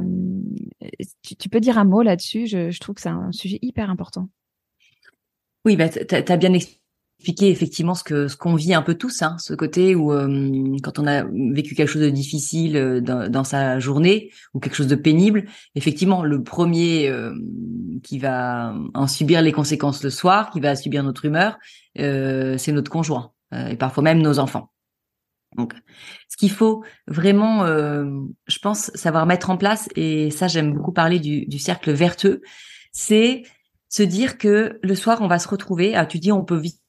tu, peux dire un mot là-dessus? Je, je trouve que c'est un sujet hyper important. Oui, bah, tu as bien expliqué expliquer effectivement ce que ce qu'on vit un peu tous, hein, ce côté où euh, quand on a vécu quelque chose de difficile euh, dans, dans, sa journée ou quelque chose de pénible, effectivement le premier euh, qui va en subir les conséquences le soir, qui va subir notre humeur, c'est notre conjoint et parfois même nos enfants. Donc, ce qu'il faut vraiment, je pense, savoir mettre en place, et ça j'aime beaucoup parler du, du cercle vertueux, c'est se dire que le soir on va se retrouver. Ah, tu dis on peut vite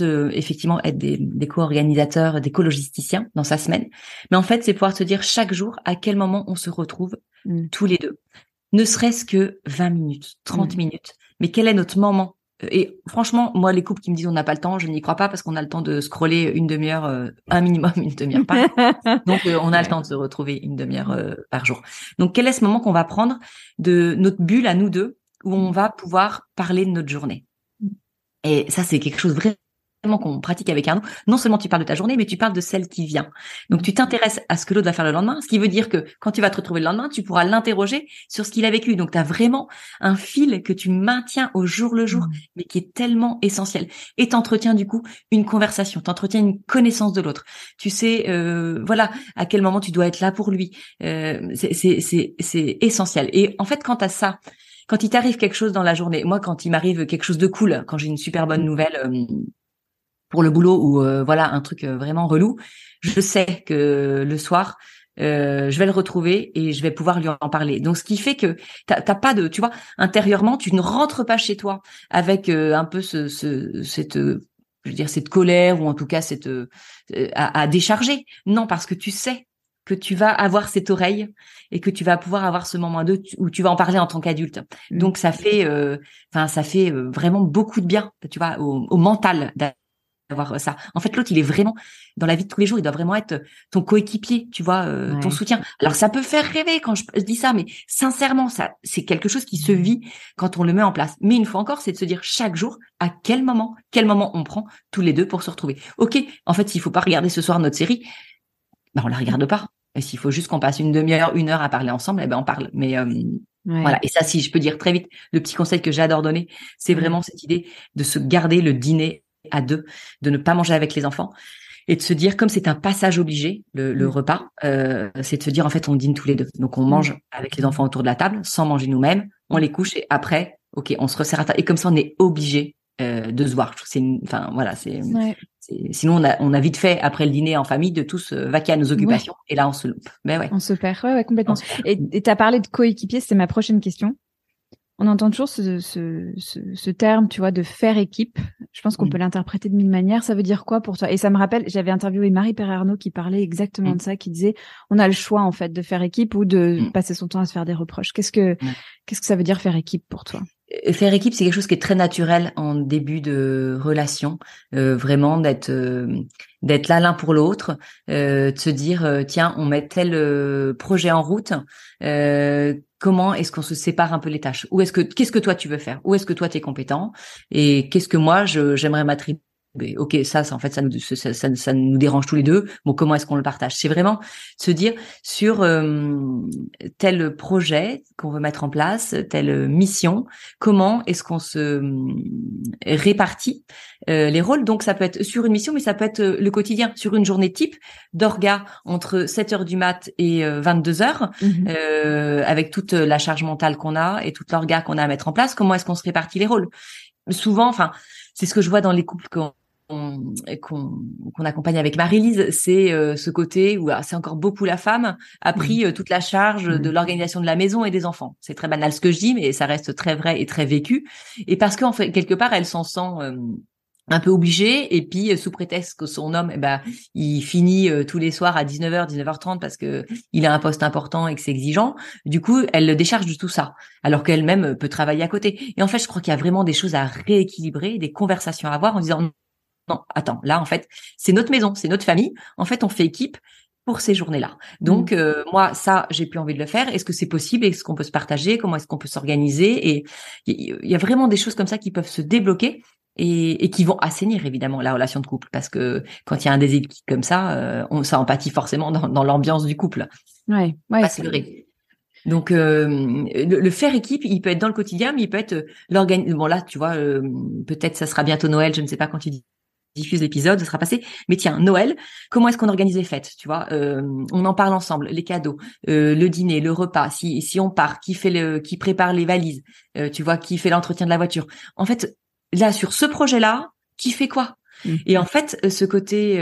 effectivement être des, des co-organisateurs, des co-logisticiens dans sa semaine. Mais en fait, c'est pouvoir se dire chaque jour à quel moment on se retrouve mm. tous les deux. Ne serait-ce que 20 minutes, 30 mm. minutes. Mais quel est notre moment? Et franchement, moi, les couples qui me disent on n'a pas le temps, je n'y crois pas parce qu'on a le temps de scroller une demi-heure, euh, un minimum une demi-heure par Donc, euh, on a le temps de se retrouver une demi-heure euh, par jour. Donc, quel est ce moment qu'on va prendre de notre bulle à nous deux où on va pouvoir parler de notre journée? mm. Et ça, c'est quelque chose vraiment qu'on pratique avec un autre, non seulement tu parles de ta journée, mais tu parles de celle qui vient. Donc tu t'intéresses à ce que l'autre va faire le lendemain, ce qui veut dire que quand tu vas te retrouver le lendemain, tu pourras l'interroger sur ce qu'il a vécu. Donc tu as vraiment un fil que tu maintiens au jour le jour, mmh. mais qui est tellement essentiel. Et t'entretiens du coup une conversation, t'entretiens une connaissance de l'autre. Tu sais, euh, voilà, à quel moment tu dois être là pour lui. Euh, c'est essentiel. Et en fait, quand à ça, quand il t'arrive quelque chose dans la journée, moi quand il m'arrive quelque chose de cool, quand j'ai une super bonne mmh. nouvelle, euh, pour le boulot ou euh, voilà un truc euh, vraiment relou, je sais que le soir euh, je vais le retrouver et je vais pouvoir lui en parler. Donc, ce qui fait que t'as pas de, tu vois, intérieurement, tu ne rentres pas chez toi avec un peu ce, ce, cette, je veux dire, cette colère ou en tout cas cette à, à, décharger. Non, parce que tu sais que tu vas avoir cette oreille et que tu vas pouvoir avoir ce moment où tu vas en parler en tant qu'adulte. Mmh. Donc, ça fait, enfin, ça fait vraiment beaucoup de bien, tu vois, au, au mental avoir ça. En fait, l'autre, il est vraiment dans la vie de tous les jours, il doit vraiment être ton coéquipier, tu vois, euh, ton soutien. Alors ça peut faire rêver quand je, dis ça, mais sincèrement, ça, c'est quelque chose qui se vit quand on le met en place. Mais une fois encore, c'est de se dire chaque jour à quel moment, quel moment on prend tous les deux pour se retrouver. Ok, en fait, s'il faut pas regarder ce soir notre série, ben on la regarde pas. Et s'il faut juste qu'on passe une demi-heure, une heure à parler ensemble, eh ben on parle. Mais euh, Voilà. Et ça, si je peux dire très vite, le petit conseil que j'adore donner, c'est vraiment cette idée de se garder le dîner à deux, de ne pas manger avec les enfants et de se dire comme c'est un passage obligé le, le mm. repas, euh, c'est de se dire en fait on dîne tous les deux. Donc on mange mm. avec les enfants autour de la table sans manger nous-mêmes, on les couche et après ok on se resserre à table et comme ça on est obligé euh, de se voir. C'est enfin voilà c'est sinon on a on a vite fait après le dîner en famille de tous euh, vaquer à nos occupations et là on se loupe. Mais ouais. On se perd ouais, ouais complètement. Et tu as parlé de coéquipier, c'est ma prochaine question on entend toujours ce, ce, ce, terme, tu vois, de faire équipe. Je pense qu'on peut l'interpréter de mille manières. Ça veut dire quoi pour toi? Et ça me rappelle, j'avais interviewé Marie Perrerno qui parlait exactement mm. de ça, qui disait, on a le choix en fait de faire équipe ou de mm. passer son temps à se faire des reproches. Qu'est-ce que qu'est-ce que ça veut dire faire équipe pour toi? Faire équipe, c'est quelque chose qui est très naturel en début de relation, euh, vraiment d'être euh, d'être là l'un pour l'autre, de se dire tiens, on met tel projet en route comment est-ce qu'on se sépare un peu les tâches? Où est-ce que qu'est-ce que toi tu veux faire? Où est-ce que toi tu es compétent? Et qu'est-ce que moi j'aimerais m'attribuer Ok, ça, ça, en fait, ça nous, ça, ça, nous dérange tous les deux. Bon, comment est-ce qu'on le partage? C'est vraiment se dire sur euh, tel projet qu'on veut mettre en place, telle mission, comment est-ce qu'on se euh, répartit euh, les rôles? Donc, ça peut être sur une mission, mais ça peut être le quotidien, sur une journée type d'orga entre 7 heures du mat et 22 heures, mmh avec toute la charge mentale qu'on a et toute l'orga qu'on a à mettre en place. Comment est-ce qu'on se répartit les rôles? Souvent, enfin, c'est ce que je vois dans les couples qu'on qu'on accompagne avec Marie-Lise, c'est euh, ce côté où c'est encore beaucoup la femme a pris euh, toute la charge de l'organisation de la maison et des enfants. C'est très banal ce que je dis, mais ça reste très vrai et très vécu. Et parce qu'en fait, quelque part, elle s'en sent euh, un peu obligée et puis sous prétexte que son homme eh ben il finit tous les soirs à 19h 19h30 parce que il a un poste important et que c'est exigeant du coup elle le décharge de tout ça alors qu'elle-même peut travailler à côté et en fait je crois qu'il y a vraiment des choses à rééquilibrer des conversations à avoir en disant non, attends, là, en fait, c'est notre maison, c'est notre famille. En fait, on fait équipe pour ces journées-là. Donc, mmh. euh, moi, ça, j'ai plus envie de le faire. Est-ce que c'est possible? Est-ce qu'on peut se partager? Comment est-ce qu'on peut s'organiser? Et il y a vraiment des choses comme ça qui peuvent se débloquer et, qui vont assainir évidemment la relation de couple parce que quand il y a un déséquilibre comme ça, euh, on, ça empathie forcément dans, l'ambiance du couple. Ouais, ouais. c'est vrai. Donc euh, le, faire équipe, il peut être dans le quotidien, mais il peut être l'organisation. Bon là, tu vois, peut-être ça sera bientôt Noël, je ne sais pas quand tu dis diffuse l'épisode, ce sera passé. Mais tiens, Noël, comment est-ce qu'on organise les fêtes Tu vois, euh, on en parle ensemble, les cadeaux, euh, le dîner, le repas. Si si on part, qui fait le, qui prépare les valises euh, Tu vois, qui fait l'entretien de la voiture En fait, là sur ce projet-là, qui fait quoi? Mmh. Et en fait, ce côté,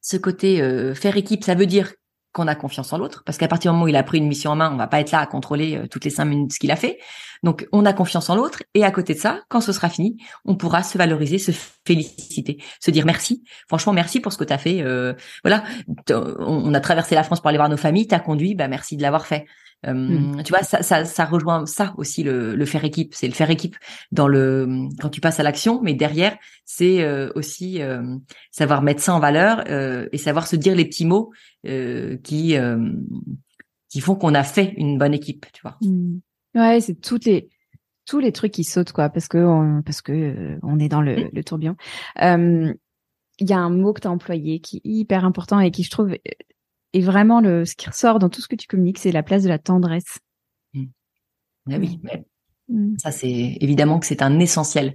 ce côté faire équipe, ça veut dire qu'on a confiance en l'autre, parce qu'à partir du moment où il a pris une mission en main, on va pas être là à contrôler euh, toutes les cinq minutes ce qu'il a fait. Donc, on a confiance en l'autre, et à côté de ça, quand ce sera fini, on pourra se valoriser, se féliciter, se dire merci. Franchement, merci pour ce que tu as fait. Euh, voilà, on a traversé la France pour aller voir nos familles, t'as conduit, bah merci de l'avoir fait. Mmh. Tu vois, ça, ça, ça, rejoint ça aussi le, le faire équipe. C'est le faire équipe dans le quand tu passes à l'action, mais derrière, c'est euh, aussi savoir mettre ça en valeur euh, et savoir se dire les petits mots qui qui font qu'on a fait une bonne équipe. Tu vois. Mmh. Ouais, c'est toutes les tous les trucs qui sautent quoi, parce que on, parce que on est dans le, mmh. le tourbillon. Il y a un mot que tu as employé qui est hyper important et qui je trouve et vraiment, le, ce qui ressort dans tout ce que tu communiques, c'est la place de la tendresse. Mmh. Ah oui, mmh. ça c'est évidemment que c'est un essentiel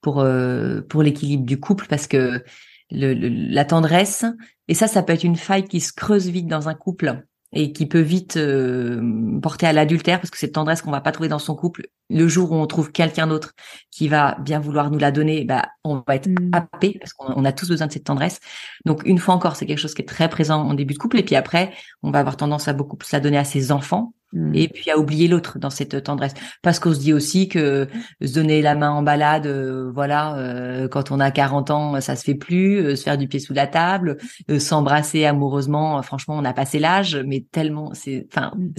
pour euh, pour l'équilibre du couple parce que le, la tendresse et ça, ça peut être une faille qui se creuse vite dans un couple et qui peut vite euh, porter à l'adultère parce que cette tendresse qu'on va pas trouver dans son couple. Le jour où on trouve quelqu'un d'autre qui va bien vouloir nous la donner bah on va être mmh. happé parce qu'on a tous besoin de cette tendresse. Donc une fois encore c'est quelque chose qui est très présent en début de couple. Et puis après on va avoir tendance à beaucoup plus la donner à ses enfants Mmh. et puis à oublier l'autre dans cette tendresse parce qu'on se dit aussi que se donner la main en balade euh, voilà euh, quand on a 40 ans ça se fait plus euh, se faire du pied sous la table s'embrasser amoureusement franchement on a passé l'âge mais tellement c'est enfin mmh.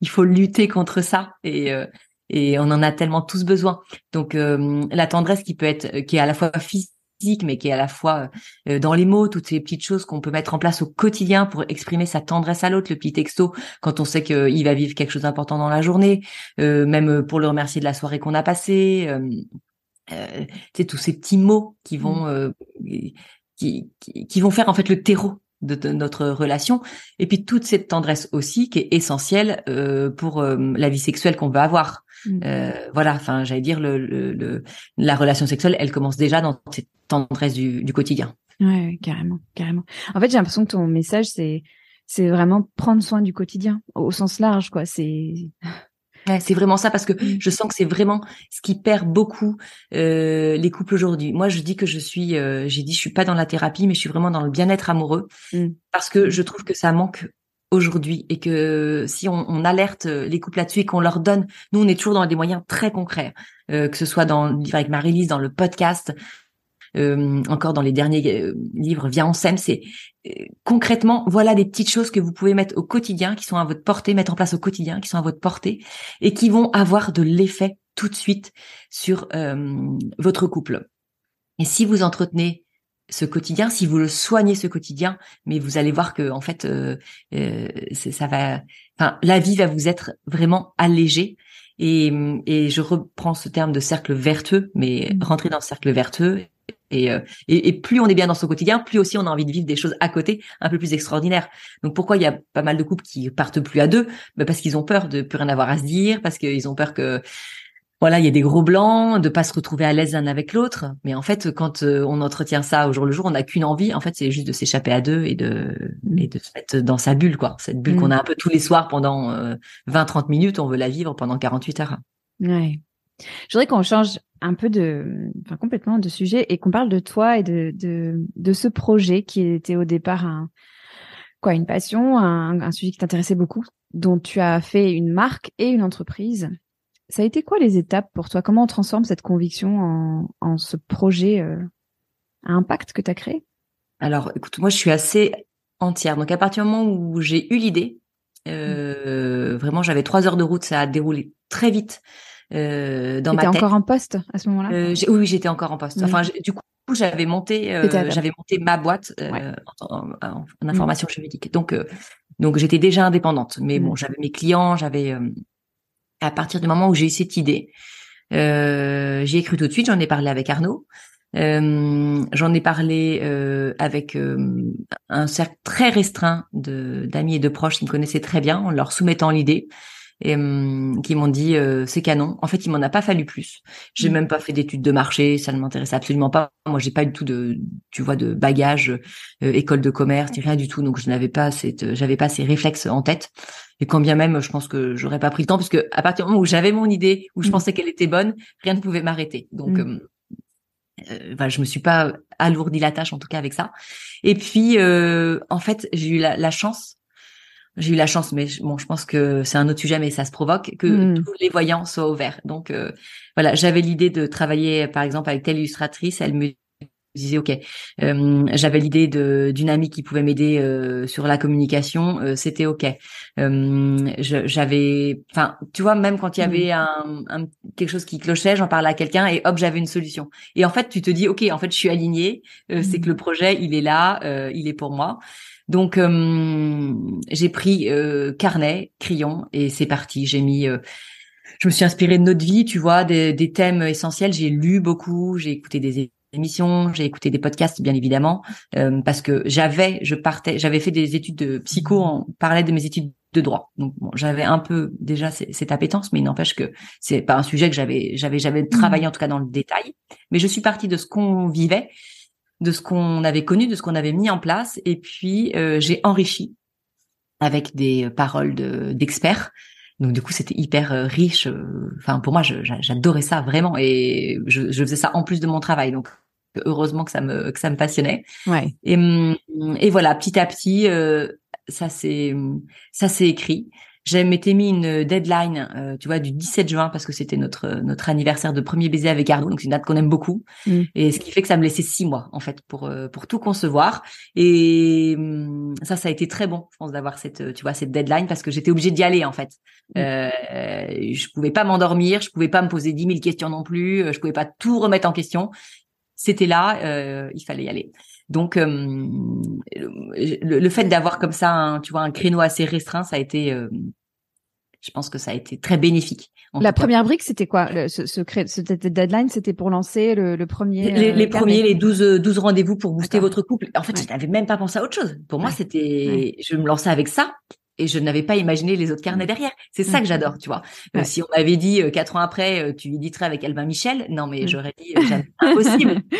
il faut lutter contre ça et et on en a tellement tous besoin donc la tendresse qui peut être qui est à la fois physique mais qui est à la fois euh, dans les mots, toutes ces petites choses qu'on peut mettre en place au quotidien pour exprimer sa tendresse à l'autre, le petit texto quand on sait qu'il va vivre quelque chose d'important dans la journée, euh, même pour le remercier de la soirée qu'on a passée. Euh, euh, tous ces petits mots qui vont mmh. qui, qui, vont faire en fait le terreau de, notre relation et puis toute cette tendresse aussi qui est essentielle pour la vie sexuelle qu'on veut avoir. Euh, voilà, enfin, j'allais dire le, le, la relation sexuelle, elle commence déjà dans cette tendresse du, du quotidien. Ouais, carrément, carrément. En fait, j'ai l'impression que ton message, c'est c'est vraiment prendre soin du quotidien au, sens large, quoi. C'est Ouais, c'est vraiment ça parce que mmh. je sens que c'est vraiment ce qui perd beaucoup euh, les couples aujourd'hui. Moi, je dis que je suis, euh, j'ai dit, je suis pas dans la thérapie, mais je suis vraiment dans le bien-être amoureux mmh. parce que je trouve que ça manque aujourd'hui et que si on, on, alerte les couples là-dessus et qu'on leur donne, nous on est toujours dans des moyens très concrets, euh, que ce soit dans le livre avec Marie-Lise, dans le podcast, euh, encore dans les derniers euh, livres on s'aime, c'est concrètement voilà des petites choses que vous pouvez mettre au quotidien, qui sont à votre portée, mettre en place au quotidien, qui sont à votre portée et qui vont avoir de l'effet tout de suite sur votre couple. Et si vous entretenez ce quotidien, si vous le soignez ce quotidien, mais vous allez voir que en fait, euh, euh ça va, enfin, la vie va vous être vraiment allégée. Et, et je reprends ce terme de cercle vertueux, mais mmh. rentrer dans le cercle vertueux. Euh, et, et, plus on est bien dans son quotidien, plus aussi on a envie de vivre des choses à côté un peu plus extraordinaires. Donc pourquoi il y a pas mal de couples qui partent plus à deux? Ben Parce qu'ils ont peur de plus rien avoir à se dire, parce qu'ils ont peur que voilà, il y a des gros blancs, de pas se retrouver à l'aise l'un avec l'autre. Mais en fait, quand euh, on entretient ça au jour le jour, on n'a qu'une envie. En fait, c'est juste de s'échapper à deux et de, et de se mettre dans sa bulle, quoi. Cette bulle qu'on mmh. a un peu tous les soirs pendant 20-30 euh, minutes, on veut la vivre pendant 48 heures. Ouais. Je voudrais qu'on change un peu de, enfin complètement de sujet et qu'on parle de toi et de, de, de ce projet qui était au départ un, quoi, une passion, un, un sujet qui t'intéressait beaucoup, dont tu as fait une marque et une entreprise. Ça a été quoi les étapes pour toi? Comment on transforme cette conviction en, ce projet euh, à impact que tu as créé? Alors, écoute, moi, je suis assez entière. Donc, à partir du moment où j'ai eu l'idée, euh, vraiment, j'avais trois heures de route, ça a déroulé très vite euh, dans ma tête. encore en poste à ce moment-là? Euh, Oui, j'étais encore en poste. Enfin, du coup, j'avais monté, j'avais monté ma boîte en, en, information juridique. Donc, donc j'étais déjà indépendante. Mais mmh. bon, j'avais mes clients, j'avais à partir du moment où j'ai eu cette idée, euh, j'y ai cru tout de suite. J'en ai parlé avec Arnaud. Euh, j'en ai parlé euh, avec euh, un cercle très restreint de d'amis et de proches qui me connaissaient très bien, en leur soumettant l'idée. et hum, qui m'ont dit euh, c'est canon. En fait, il m'en a pas fallu plus. J'ai mm. même pas fait d'études de marché, ça ne m'intéressait absolument pas. Moi, j'ai pas du tout de, tu vois, de bagage, euh, école de commerce, rien du tout. Donc, je n'avais pas cette, j'avais pas ces réflexes en tête. Et quand bien même, je pense que j'aurais pas pris le temps, parce que à partir du moment où j'avais mon idée, où je mm. pensais qu'elle était bonne, rien ne pouvait m'arrêter. Donc, mm. hum, euh, je me suis pas alourdi la tâche en tout cas avec ça. Et puis, euh, en fait, j'ai eu la, la chance j'ai eu la chance, mais bon, je pense que c'est un autre sujet, mais ça se provoque que hmm. tous les voyants soient ouverts. Donc euh, voilà, j'avais l'idée de travailler, par exemple, avec telle illustratrice. Elle me disait ok euh, j'avais l'idée de d'une amie qui pouvait m'aider euh, sur la communication c'était ok j'avais enfin tu vois même quand il y hmm. avait un, un, quelque chose qui clochait j'en parlais à quelqu'un et hop j'avais une solution et en fait tu te dis ok en fait je suis alignée c'est que le hmm. projet il est là il est pour moi donc euh, j'ai pris euh, carnet, crayon et c'est parti. J'ai mis, euh, je me suis inspirée de notre vie, tu vois, des, des thèmes essentiels. J'ai lu beaucoup, j'ai écouté des émissions, j'ai écouté des podcasts bien évidemment parce que j'avais, je partais, j'avais fait des études de psycho en parallèle de mes études de droit. Donc bon, j'avais un peu déjà cette appétence, mais il n'empêche que c'est pas un sujet que j'avais j'avais jamais travaillé en tout cas dans le détail. Mais je suis partie de ce qu'on vivait de ce qu'on avait connu, de ce qu'on avait mis en place, et puis euh, j'ai enrichi avec des paroles d'experts. donc du coup, c'était hyper euh, riche. Euh, enfin, pour moi, j'adorais ça vraiment, et je, faisais ça en plus de mon travail. Donc heureusement que ça me que ça me passionnait. Ouais. Et, et voilà, petit à petit, ça s'est ça s'est écrit. J'ai m'étais mis une deadline, euh, tu vois, du 17 juin parce que c'était notre notre anniversaire de premier baiser avec Arnaud, donc c'est une date qu'on aime beaucoup. Mm. Et ce qui fait que ça me laissait six mois en fait pour euh, pour tout concevoir. Et hum, ça, ça a été très bon, je pense, d'avoir cette tu vois cette deadline parce que j'étais obligée d'y aller en fait. Mm. Euh, je pouvais pas m'endormir, je pouvais pas me poser dix mille questions non plus, je pouvais pas tout remettre en question. C'était là, euh, il fallait y aller. Donc, hum, le, fait d'avoir comme ça, un, tu vois, un créneau assez restreint, ça a été, euh, je pense que ça a été très bénéfique. La première brique, c'était quoi? Le, ce, ce, ce, deadline, c'était pour lancer le, le premier. Les, les euh, premiers, les 12, 12 rendez-vous pour booster votre couple. En fait, je n'avais même pas pensé à autre chose. Pour moi, c'était, je me lançais avec ça et je n'avais pas imaginé les autres carnets derrière. C'est ça que j'adore, tu vois. Euh, si on m'avait dit quatre ans après, tu éditerais avec Albin Michel, non mais j'aurais dit impossible.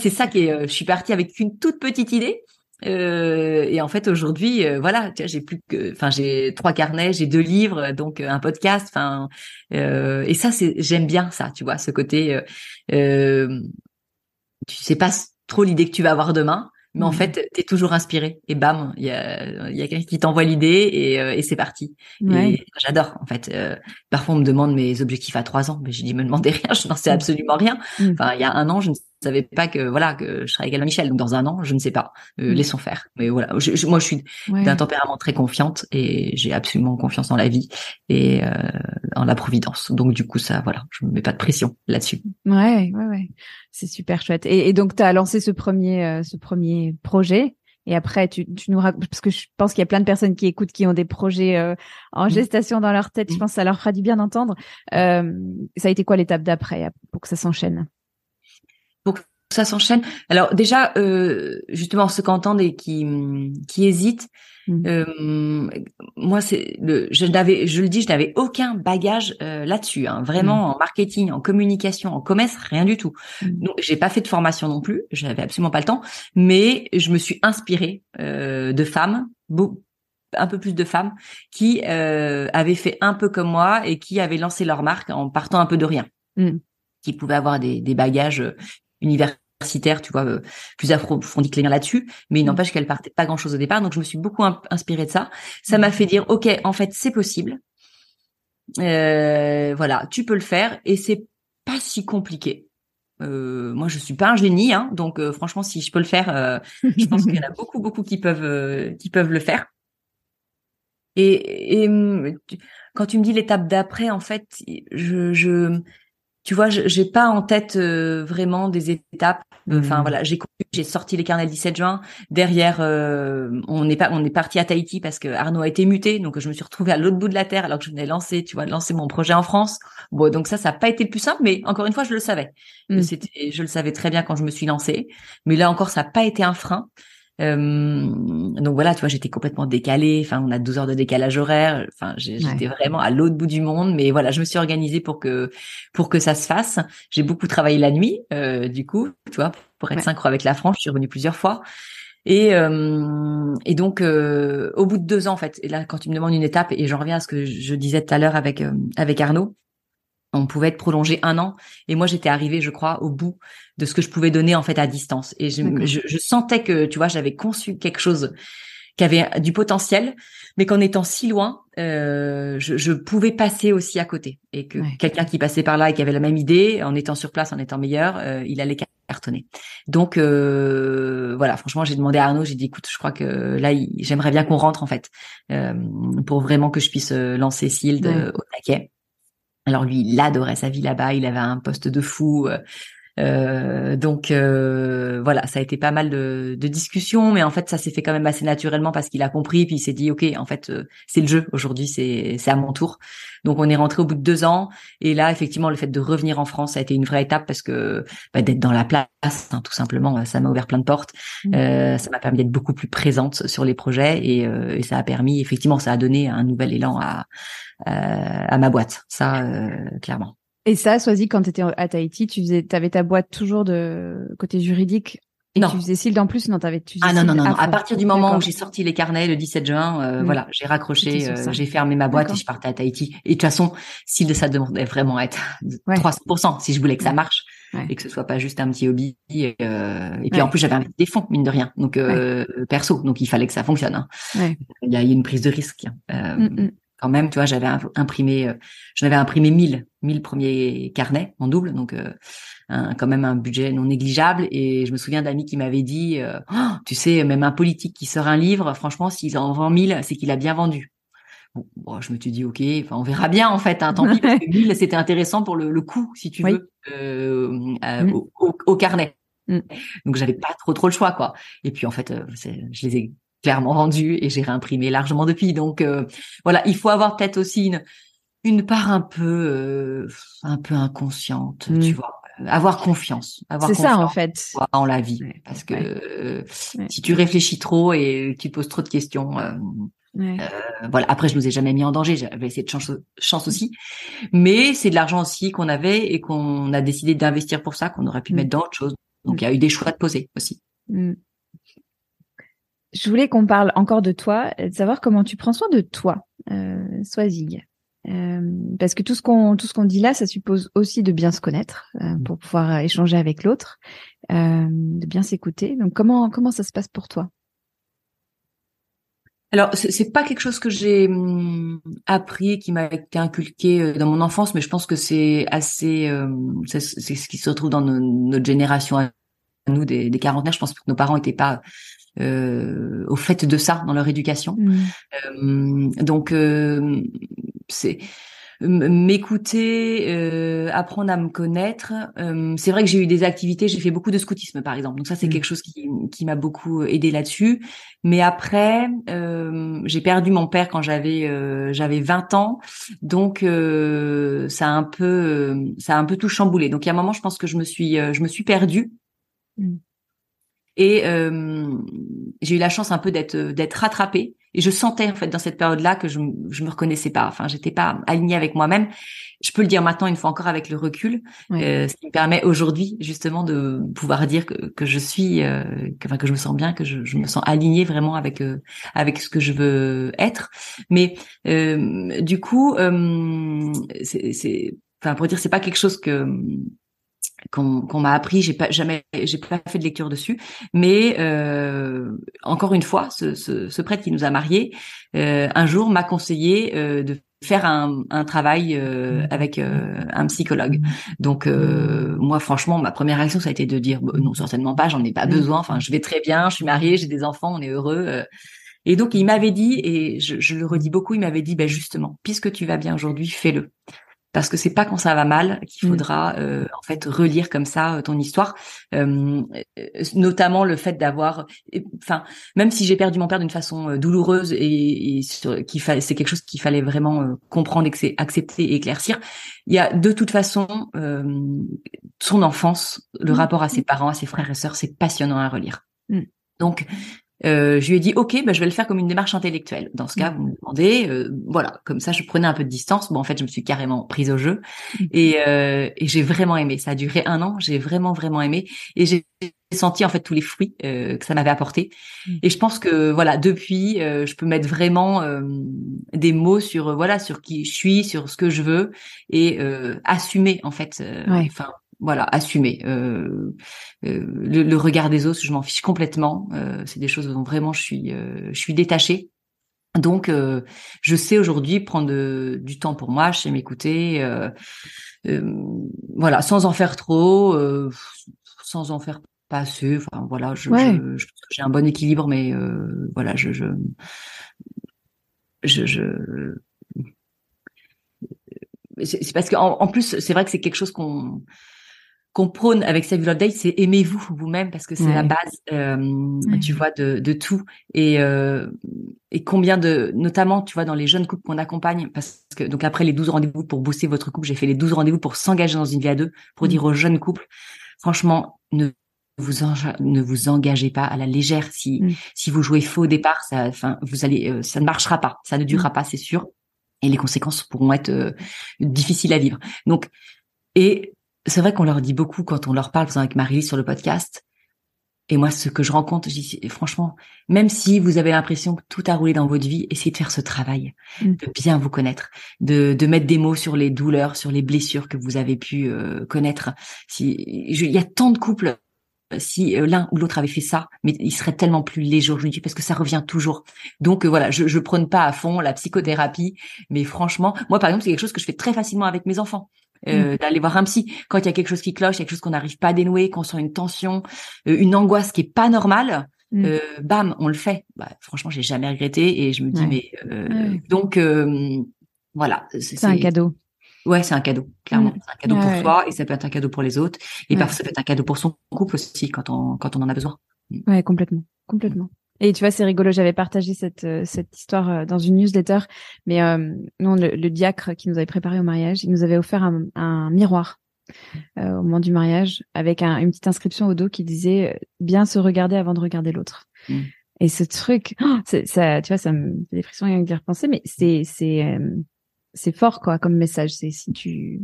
c'est ça qui est. Euh, je suis partie avec une toute petite idée. Euh, et en fait aujourd'hui, euh, voilà, j'ai plus que, enfin j'ai trois carnets, j'ai deux livres, donc un podcast, enfin et ça c'est, j'aime bien ça, tu vois, ce côté, tu sais pas trop l'idée que tu vas avoir demain, mais en mmh. fait, tu es toujours inspiré. Et bam, il y a, y a quelqu'un qui t'envoie l'idée et, et c'est parti. Et j'adore, en fait. parfois, on me demande mes objectifs à trois ans, mais je dis, me demandez rien, je n'en sais mmh. absolument rien. Mmh. Enfin, il y a un an, je ne savais pas que voilà que je serais égale à Michel. Donc dans un an, je ne sais pas. Euh, mm. Laissons faire. Mais voilà, moi je suis d'un tempérament très confiante et j'ai absolument confiance en la vie et euh, en la providence. Donc du coup ça, voilà, je me mets pas de pression là-dessus. Ouais, ouais, ouais. C'est super chouette. Et, donc tu as lancé ce premier euh, ce premier projet. Et après, tu, tu nous racontes, parce que je pense qu'il y a plein de personnes qui écoutent, qui ont des projets euh, en mm. gestation dans leur tête. Je mm. pense que ça leur fera du bien d'entendre. Euh, ça a été quoi l'étape d'après pour que ça s'enchaîne? Ça s'enchaîne. Alors déjà, euh, justement, ceux qui entendent et qui, qui hésitent, mmh. euh, moi, c'est le, je n'avais, je le dis, je n'avais aucun bagage euh, là-dessus. Hein, vraiment mmh. en marketing, en communication, en commerce, rien du tout. Mmh. Donc, j'ai pas fait de formation non plus. J'avais absolument pas le temps, mais je me suis inspirée euh, de femmes, un peu plus de femmes qui euh, avaient fait un peu comme moi et qui avaient lancé leur marque en partant un peu de rien qui pouvaient avoir des, des bagages universitaire, tu vois, euh, plus approfondi que les miens là-dessus, mais il mmh. n'empêche qu'elle partait pas grand-chose au départ, donc je me suis beaucoup inspirée de ça. Ça m'a mmh. fait dire, ok, en fait, c'est possible. Euh, voilà, tu peux le faire et c'est pas si compliqué. Euh, moi, je suis pas un génie, hein, donc franchement, si je peux le faire, je pense qu'il y en a beaucoup, beaucoup qui peuvent, qui peuvent le faire. Et, et quand tu me dis l'étape d'après, en fait, je, je tu vois, j'ai pas en tête euh, vraiment des étapes. Enfin mmh. voilà, j'ai j'ai sorti les carnets le 17 juin. Derrière, euh, on est pas, on est parti à Tahiti parce que Arnaud a été muté, donc je me suis retrouvée à l'autre bout de la terre alors que je venais lancer, tu vois, lancer mon projet en France. Bon, donc ça, ça n'a pas été le plus simple, mais encore une fois, je le savais. Mmh. C'était, je le savais très bien quand je me suis lancée. Mais là encore, ça n'a pas été un frein. Donc voilà, tu vois, j'étais complètement décalée. Enfin, on a 12 heures de décalage horaire. Enfin, j'étais vraiment à l'autre bout du monde. Mais voilà, je me suis organisée pour que pour que ça se fasse. J'ai beaucoup travaillé la nuit, du coup, tu vois, pour être synchro avec la France. Je suis revenue plusieurs fois. Et, et donc, au bout de deux ans, en fait, et là, quand tu me demandes une étape, et j'en reviens à ce que je disais tout à l'heure avec avec Arnaud, on pouvait être prolongé un an. Et moi, j'étais arrivée, je crois, au bout de ce que je pouvais donner en fait à distance. Et je, je, sentais que, tu vois, j'avais conçu quelque chose qui avait du potentiel, mais qu'en étant si loin, euh, je, je, pouvais passer aussi à côté. Et que quelqu'un qui passait par là et qui avait la même idée, en étant sur place, en étant meilleur, euh, il allait cartonner. Donc euh, voilà, franchement, j'ai demandé à Arnaud, j'ai dit, écoute, je crois que là, j'aimerais bien qu'on rentre en fait, euh, pour vraiment que je puisse lancer Sild au taquet. Alors lui, il adorait sa vie là-bas, il avait un poste de fou. Euh, euh, donc euh, voilà, ça a été pas mal de, de, discussions, mais en fait ça s'est fait quand même assez naturellement parce qu'il a compris, puis il s'est dit ok, en fait euh, c'est le jeu aujourd'hui, c'est c'est à mon tour. Donc on est rentré au bout de deux ans, et là effectivement le fait de revenir en France ça a été une vraie étape parce que bah, d'être dans la place, hein, tout simplement, ça m'a ouvert plein de portes, mmh. euh, ça m'a permis d'être beaucoup plus présente sur les projets et, et, ça a permis effectivement ça a donné un nouvel élan à à ma boîte, ça clairement. Et ça, Soisy, quand tu étais à Tahiti, tu faisais, avais ta boîte toujours de côté juridique et non. tu faisais Sild en plus? Non, t'avais. Ah non non non, À partir du moment où j'ai sorti les carnets le 17 juin, euh, mm. voilà, j'ai raccroché, euh, j'ai fermé ma boîte et je partais à Tahiti. Et de toute façon, Sild ça demandait vraiment être 300% si je voulais que ça marche et que ce soit pas juste un petit hobby. Euh, et puis en plus, j'avais investi des fonds mine de rien, donc perso, donc il fallait que ça fonctionne. Hein. Il y a eu une prise de risque. Hein. Quand même, tu vois, j'avais imprimé, euh, j'en avais imprimé 1000, 1000 premiers carnets en double, donc euh, quand même un budget non négligeable. Et je me souviens d'amis qui m'avaient dit, euh, oh, tu sais, même un politique qui sort un livre, franchement, s'il en vend 1000, c'est qu'il a bien vendu. Bon, je me suis dit, ok, enfin, on verra bien en fait. Hein, tant pis, parce que 1000, c'était intéressant pour le, le coût, si tu veux, mm. au, carnet. Mm. Donc j'avais pas trop trop le choix quoi. Et puis en fait, je les ai clairement vendu et j'ai réimprimé largement depuis. Donc euh, voilà, il faut avoir peut-être aussi une une part un peu euh, un peu inconsciente, tu mmh. vois. Avoir confiance, avoir C'est ça en fait. En la vie, parce que euh, si tu réfléchis trop et tu poses trop de questions, voilà. Après, je nous ai jamais mis en danger. J'avais essayé de chance, chance aussi, mais c'est de l'argent aussi qu'on avait et qu'on a décidé d'investir pour ça, qu'on aurait pu mmh. mettre dans autre chose. Donc, il y a eu des choix de poser aussi. Mmh. Je voulais qu'on parle encore de toi, de savoir comment tu prends soin de toi, euh, Swazig. Euh, parce que tout ce qu'on tout ce qu'on dit là, ça suppose aussi de bien se connaître euh, pour pouvoir échanger avec l'autre, euh, de bien s'écouter. Donc comment comment ça se passe pour toi? Alors, c'est pas quelque chose que j'ai hum, appris, qui m'a été inculqué euh, dans mon enfance, mais je pense que c'est assez, c'est ce qui se retrouve dans notre génération à nous des, des quarantenaires. Je pense que nos parents n'étaient pas euh, au fait de ça dans leur éducation. Mmh. Donc euh, c'est m'écouter, euh, apprendre à me connaître. Euh, c'est vrai que j'ai eu des activités, j'ai fait beaucoup de scoutisme par exemple, donc ça c'est mmh. quelque chose qui, qui m'a beaucoup aidé là-dessus. Mais après, euh, j'ai perdu mon père quand j'avais j'avais 20 ans, donc ça a un peu ça a un peu tout chamboulé. Donc il y a un moment, je pense que je me suis je me suis perdue. Mmh. Et euh, j'ai eu la chance un peu d'être d'être rattrapée. Et je sentais en fait dans cette période-là que je je me reconnaissais pas. Enfin, j'étais pas alignée avec moi-même. Je peux le dire maintenant une fois encore avec le recul, euh, ce qui me permet aujourd'hui justement de pouvoir dire que, que je suis, euh, que, enfin que je me sens bien, que je, je me sens alignée vraiment avec euh, avec ce que je veux être. Mais euh, du coup, euh, c'est, enfin pour dire, c'est pas quelque chose que qu'on m'a appris. J'ai pas jamais, j'ai pas fait de lecture dessus, mais euh, encore une fois, ce, ce, ce, prêtre qui nous a mariés, euh, un jour m'a conseillé euh, de faire un, un travail euh, avec euh, un psychologue. Donc moi, franchement, ma première réaction ça a été de dire bah, non, certainement pas, j'en ai pas besoin. Enfin, je vais très bien, je suis mariée, j'ai des enfants, on est heureux. Et donc il m'avait dit, et je, je, le redis beaucoup, il m'avait dit, ben justement, puisque tu vas bien aujourd'hui, fais-le parce que c'est pas quand ça va mal qu'il mm. faudra euh, en fait relire comme ça euh, ton histoire euh, notamment le fait d'avoir enfin même si j'ai perdu mon père d'une façon douloureuse et, et qu'il c'est quelque chose qu'il fallait vraiment comprendre accepter et éclaircir il y a de toute façon son enfance le mm. rapport à ses parents à ses frères et sœurs c'est passionnant à relire mm. donc euh, je lui ai dit ok, bah, je vais le faire comme une démarche intellectuelle. Dans ce cas, vous me demandez, euh, voilà, comme ça, je prenais un peu de distance. Bon, en fait, je me suis carrément prise au jeu et, euh, et j'ai vraiment aimé. Ça a duré un an, j'ai vraiment vraiment aimé et j'ai senti en fait tous les fruits euh, que ça m'avait apporté. Et je pense que voilà, depuis, euh, je peux mettre vraiment euh, des mots sur voilà sur qui je suis, sur ce que je veux et assumer en fait. Enfin voilà, assumer euh, le, le, regard des autres. Je m'en fiche complètement. c'est des choses dont vraiment je suis je suis détachée. Donc, je sais aujourd'hui prendre du temps pour moi, je sais m'écouter, voilà, sans en faire trop, sans en faire pas assez. Enfin voilà, je, je, j'ai un bon équilibre, mais euh, voilà, je, je, je, je... c'est parce qu'en en plus, c'est vrai que c'est quelque chose qu'on qu'on prône avec Save Love Day, c'est aimez-vous vous-même parce que c'est la base, euh, tu vois, de, de tout. Et, euh, et combien de, notamment, tu vois, dans les jeunes couples qu'on accompagne, parce que donc après les 12 rendez-vous pour booster votre couple, j'ai fait les 12 rendez-vous pour s'engager dans une vie à deux, pour mmh. dire aux jeunes couples, franchement, ne vous ne vous engagez pas à la légère. Si mm. si vous jouez faux au départ, ça, enfin, vous allez, euh, ça ne marchera pas, ça ne durera mm. pas, c'est sûr, et les conséquences pourront être euh, difficiles à vivre. Donc, et c'est vrai qu'on leur dit beaucoup quand on leur parle, par avec Marie sur le podcast. Et moi, ce que je rencontre, je dis, franchement, même si vous avez l'impression que tout a roulé dans votre vie, essayez de faire ce travail, mm. de bien vous connaître, de, de mettre des mots sur les douleurs, sur les blessures que vous avez pu euh, connaître. Si, il y a tant de couples si euh, l'un ou l'autre avait fait ça, mais il serait tellement plus léger aujourd'hui parce que ça revient toujours. Donc euh, voilà, je, je prône pas à fond la psychothérapie, mais franchement, moi par exemple, c'est quelque chose que je fais très facilement avec mes enfants. Euh, mm. d'aller voir un psy quand il y a quelque chose qui cloche, il y a quelque chose qu'on n'arrive pas à dénouer, qu'on sent une tension, une angoisse qui est pas normale, mm. bam, on le fait. Bah, franchement, j'ai jamais regretté et je me dis mais donc voilà, c'est un cadeau. Ouais, c'est un cadeau, clairement. Mmh. C'est un cadeau pour soi et ça peut être un cadeau pour les autres. Et parfois, ça peut être un cadeau pour son couple aussi quand on, quand on en a besoin. Ouais, complètement. Complètement. Et tu vois, c'est rigolo, j'avais partagé cette, euh, cette histoire euh, dans une newsletter, mais euh, non, le, diacre qui nous avait préparé au mariage, il nous avait offert un, un miroir euh, au moment du mariage avec un, une petite inscription au dos qui disait bien se regarder avant de regarder l'autre. Mmh. Et ce truc, oh, ça, tu vois, ça me fait des frissons rien que d'y repenser, mais c'est, c'est, c'est fort quoi comme message. C'est si tu,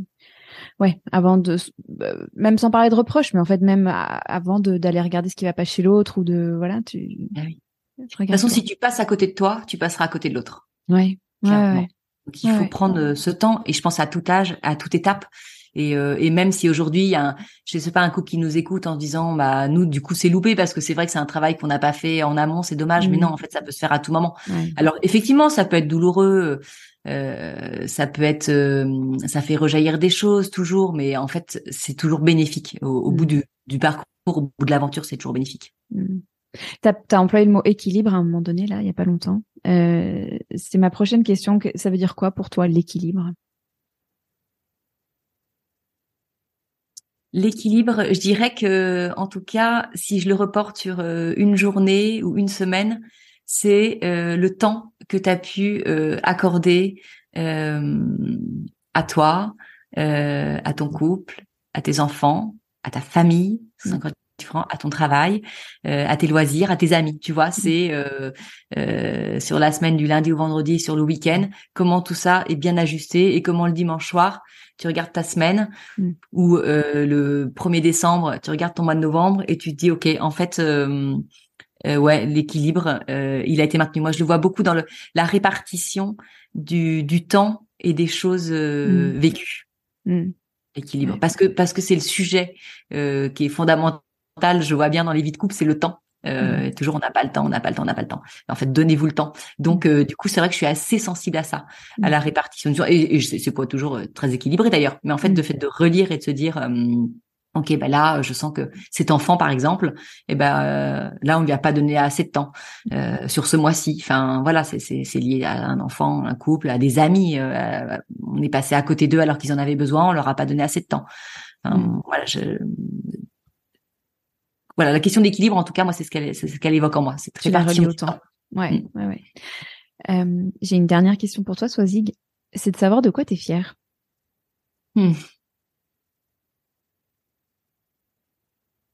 ouais, avant de, bah, même sans parler de reproches, mais en fait même avant d'aller regarder ce qui va pas chez l'autre ou de, voilà, tu. Ah oui. De toute façon, si tu passes à côté de toi, tu passeras à côté de l'autre. Ouais. ouais, Donc il faut prendre euh, ce temps et je pense à tout âge, à toute étape. Et, euh, et même si aujourd'hui il y a, un, je sais pas, un couple qui nous écoute en disant, bah nous du coup c'est loupé parce que c'est vrai que c'est un travail qu'on n'a pas fait en amont, c'est dommage. Mais mmh. non, en fait ça peut se faire à tout moment. Alors effectivement, ça peut être douloureux. Euh, ça peut être, euh, ça fait rejaillir des choses toujours, mais en fait, c'est toujours bénéfique. Au, bout mmh. du, parcours, au bout de l'aventure, c'est toujours bénéfique. Mmh. Tu as, employé le mot équilibre à un moment donné, là, il y a pas longtemps. Euh, c'est ma prochaine question. Ça veut dire quoi pour toi l'équilibre? L'équilibre, je dirais que, en tout cas, si je le reporte sur une journée ou une semaine, c'est euh, le temps que tu as pu euh, accorder euh, à toi, à ton couple, à tes enfants, à ta famille, mmh. à ton travail, à tes loisirs, à tes amis. Tu vois, mmh. c'est sur la semaine du lundi au vendredi, sur le week-end, comment tout ça est bien ajusté et comment le dimanche soir, tu regardes ta semaine mmh. ou le 1er décembre, tu regardes ton mois de novembre et tu te dis, OK, en fait, euh, ouais, l'équilibre, euh, il a été maintenu. Moi, je le vois beaucoup dans le, la répartition du, du temps et des choses euh, mm. vécues. Mm. L'équilibre, parce que parce que c'est le sujet euh, qui est fondamental. Je vois bien dans les vies de couple, c'est le temps. Euh, mm. Toujours, on n'a pas le temps, on n'a pas le temps, on n'a pas le temps. En fait, donnez-vous le temps. Donc, du coup, c'est vrai que je suis assez sensible à ça, à la répartition. Et, et c'est pas toujours très équilibré d'ailleurs, mais en fait, de fait de relire et de se dire, Ok, ben là, je sens que cet enfant, par exemple, eh ben euh, là, on lui a pas donné assez de temps euh, sur ce mois-ci. Enfin, voilà, c'est lié à un enfant, un couple, à des amis. Euh, on est passé à côté d'eux alors qu'ils en avaient besoin, on leur a pas donné assez de temps. Mm. Voilà, je... voilà, la question d'équilibre, en tout cas, moi, c'est ce qu'elle ce qu'elle évoque en moi. C'est très parti. Ouais, mm. ouais, ouais. J'ai une dernière question pour toi, Swazig. C'est de savoir de quoi tu es fière. Hmm.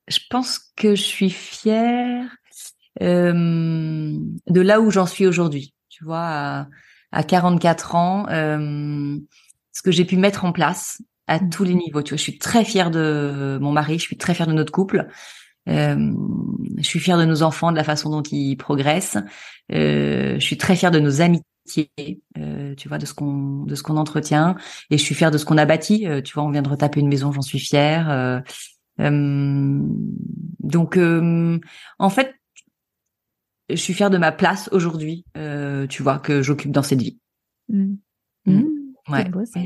je pense que je suis fière de là où j'en suis aujourd'hui. Tu vois, à, à 44 ans, ce que j'ai pu mettre en place à mmh. tous les niveaux. Tu vois, je suis très fière de mon mari, je suis très fière de notre couple. Euh, je suis fière de nos enfants, de la façon dont ils progressent. Euh, je suis très fière de nos amitiés, euh, tu vois, de ce qu'on de ce qu'on entretient. Et je suis fière de ce qu'on a bâti. Tu vois, on vient de retaper une maison, j'en suis fière. Donc, en fait, je suis fière de ma place aujourd'hui. tu vois, que j'occupe dans cette vie. Mmh. Mmh. Mmh. Ouais. Beau, ça.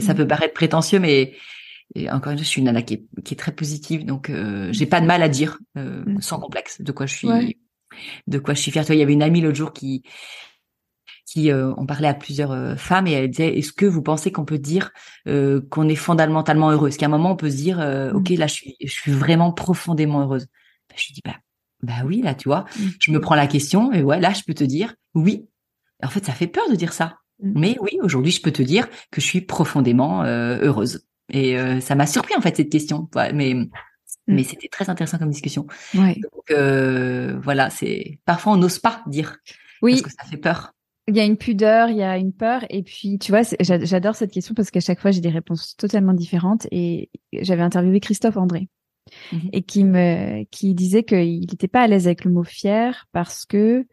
ça peut paraître prétentieux, mais et encore une fois, je suis une nana qui est, qui est très positive, donc euh, j'ai pas de mal à dire, euh, sans complexe, de quoi je suis, de quoi je suis fière. Toi, il y avait une amie l'autre jour qui, qui, euh, on parlait à plusieurs euh, femmes et elle disait, est-ce que vous pensez qu'on peut dire euh, qu'on est fondamentalement heureuse? Qu'à un moment, on peut se dire, mm. ok, là, je suis, je suis vraiment profondément heureuse. Ben, je dis, bah, bah oui, là, tu vois, mm. je me prends la question et ouais, là, je peux te dire, oui. En fait, ça fait peur de dire ça. Mais oui, aujourd'hui, je peux te dire que je suis profondément heureuse. Et euh, ça m'a surpris en fait cette question. mais mm. mais c'était très intéressant comme discussion. Ouais. Donc euh, voilà, c'est parfois on n'ose pas dire oui. parce que ça fait peur. Il y a une pudeur, il y a une peur, et puis tu vois, j'adore cette question parce qu'à chaque fois j'ai des réponses totalement différentes. Et j'avais interviewé Christophe André mmh et qui me qui disait qu'il n'était pas à l'aise avec le mot fier parce que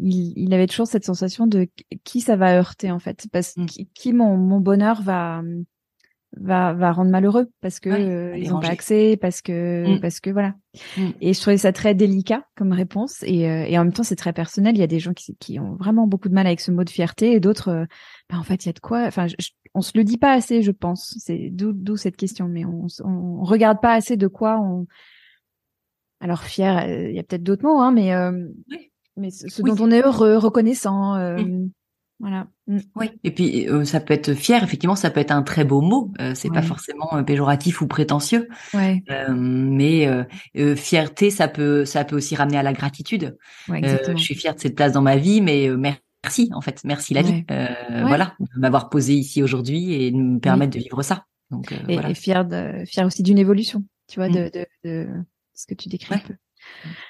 il, il, avait toujours cette sensation de qui ça va heurter en fait, parce mmh. qui, qui mon, mon bonheur va va va rendre malheureux parce que euh, ils n'ont pas accès parce que mm. parce que voilà mm. et je trouvais ça très délicat comme réponse et, euh, et en même temps c'est très personnel il y a des gens qui, qui ont vraiment beaucoup de mal avec ce mot de fierté et d'autres euh, bah, en fait il y a de quoi enfin on se le dit pas assez je pense c'est d'où d'où cette question mais on, on regarde pas assez de quoi on alors fier il y a peut-être d'autres mots hein mais mais ce, dont on est heureux reconnaissant mm. Voilà. Mm. Oui. Et puis euh, ça peut être fier. Effectivement, ça peut être un très beau mot. Euh, c'est pas forcément euh, péjoratif ou prétentieux. Ouais. mais fierté, ça peut, ça peut aussi ramener à la gratitude. je suis fière de cette place dans ma vie, mais merci en fait, merci la vie. Voilà, de m'avoir posé ici aujourd'hui et de me permettre de vivre ça. Donc, et, voilà. fier de, fier aussi d'une évolution. Tu vois, mm. de, de, de, ce que tu décris un peu.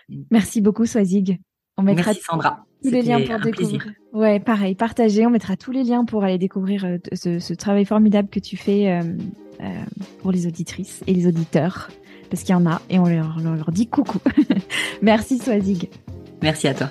Mm. Merci beaucoup, Swazig. On mettra Merci Sandra. Tous les liens pour découvrir. Ouais, pareil, partagez. On mettra tous les liens pour aller découvrir euh, ce, travail formidable que tu fais euh, euh, pour les auditrices et les auditeurs, parce qu'il y en a et on leur, leur dit coucou. Merci Swazig. Merci à toi.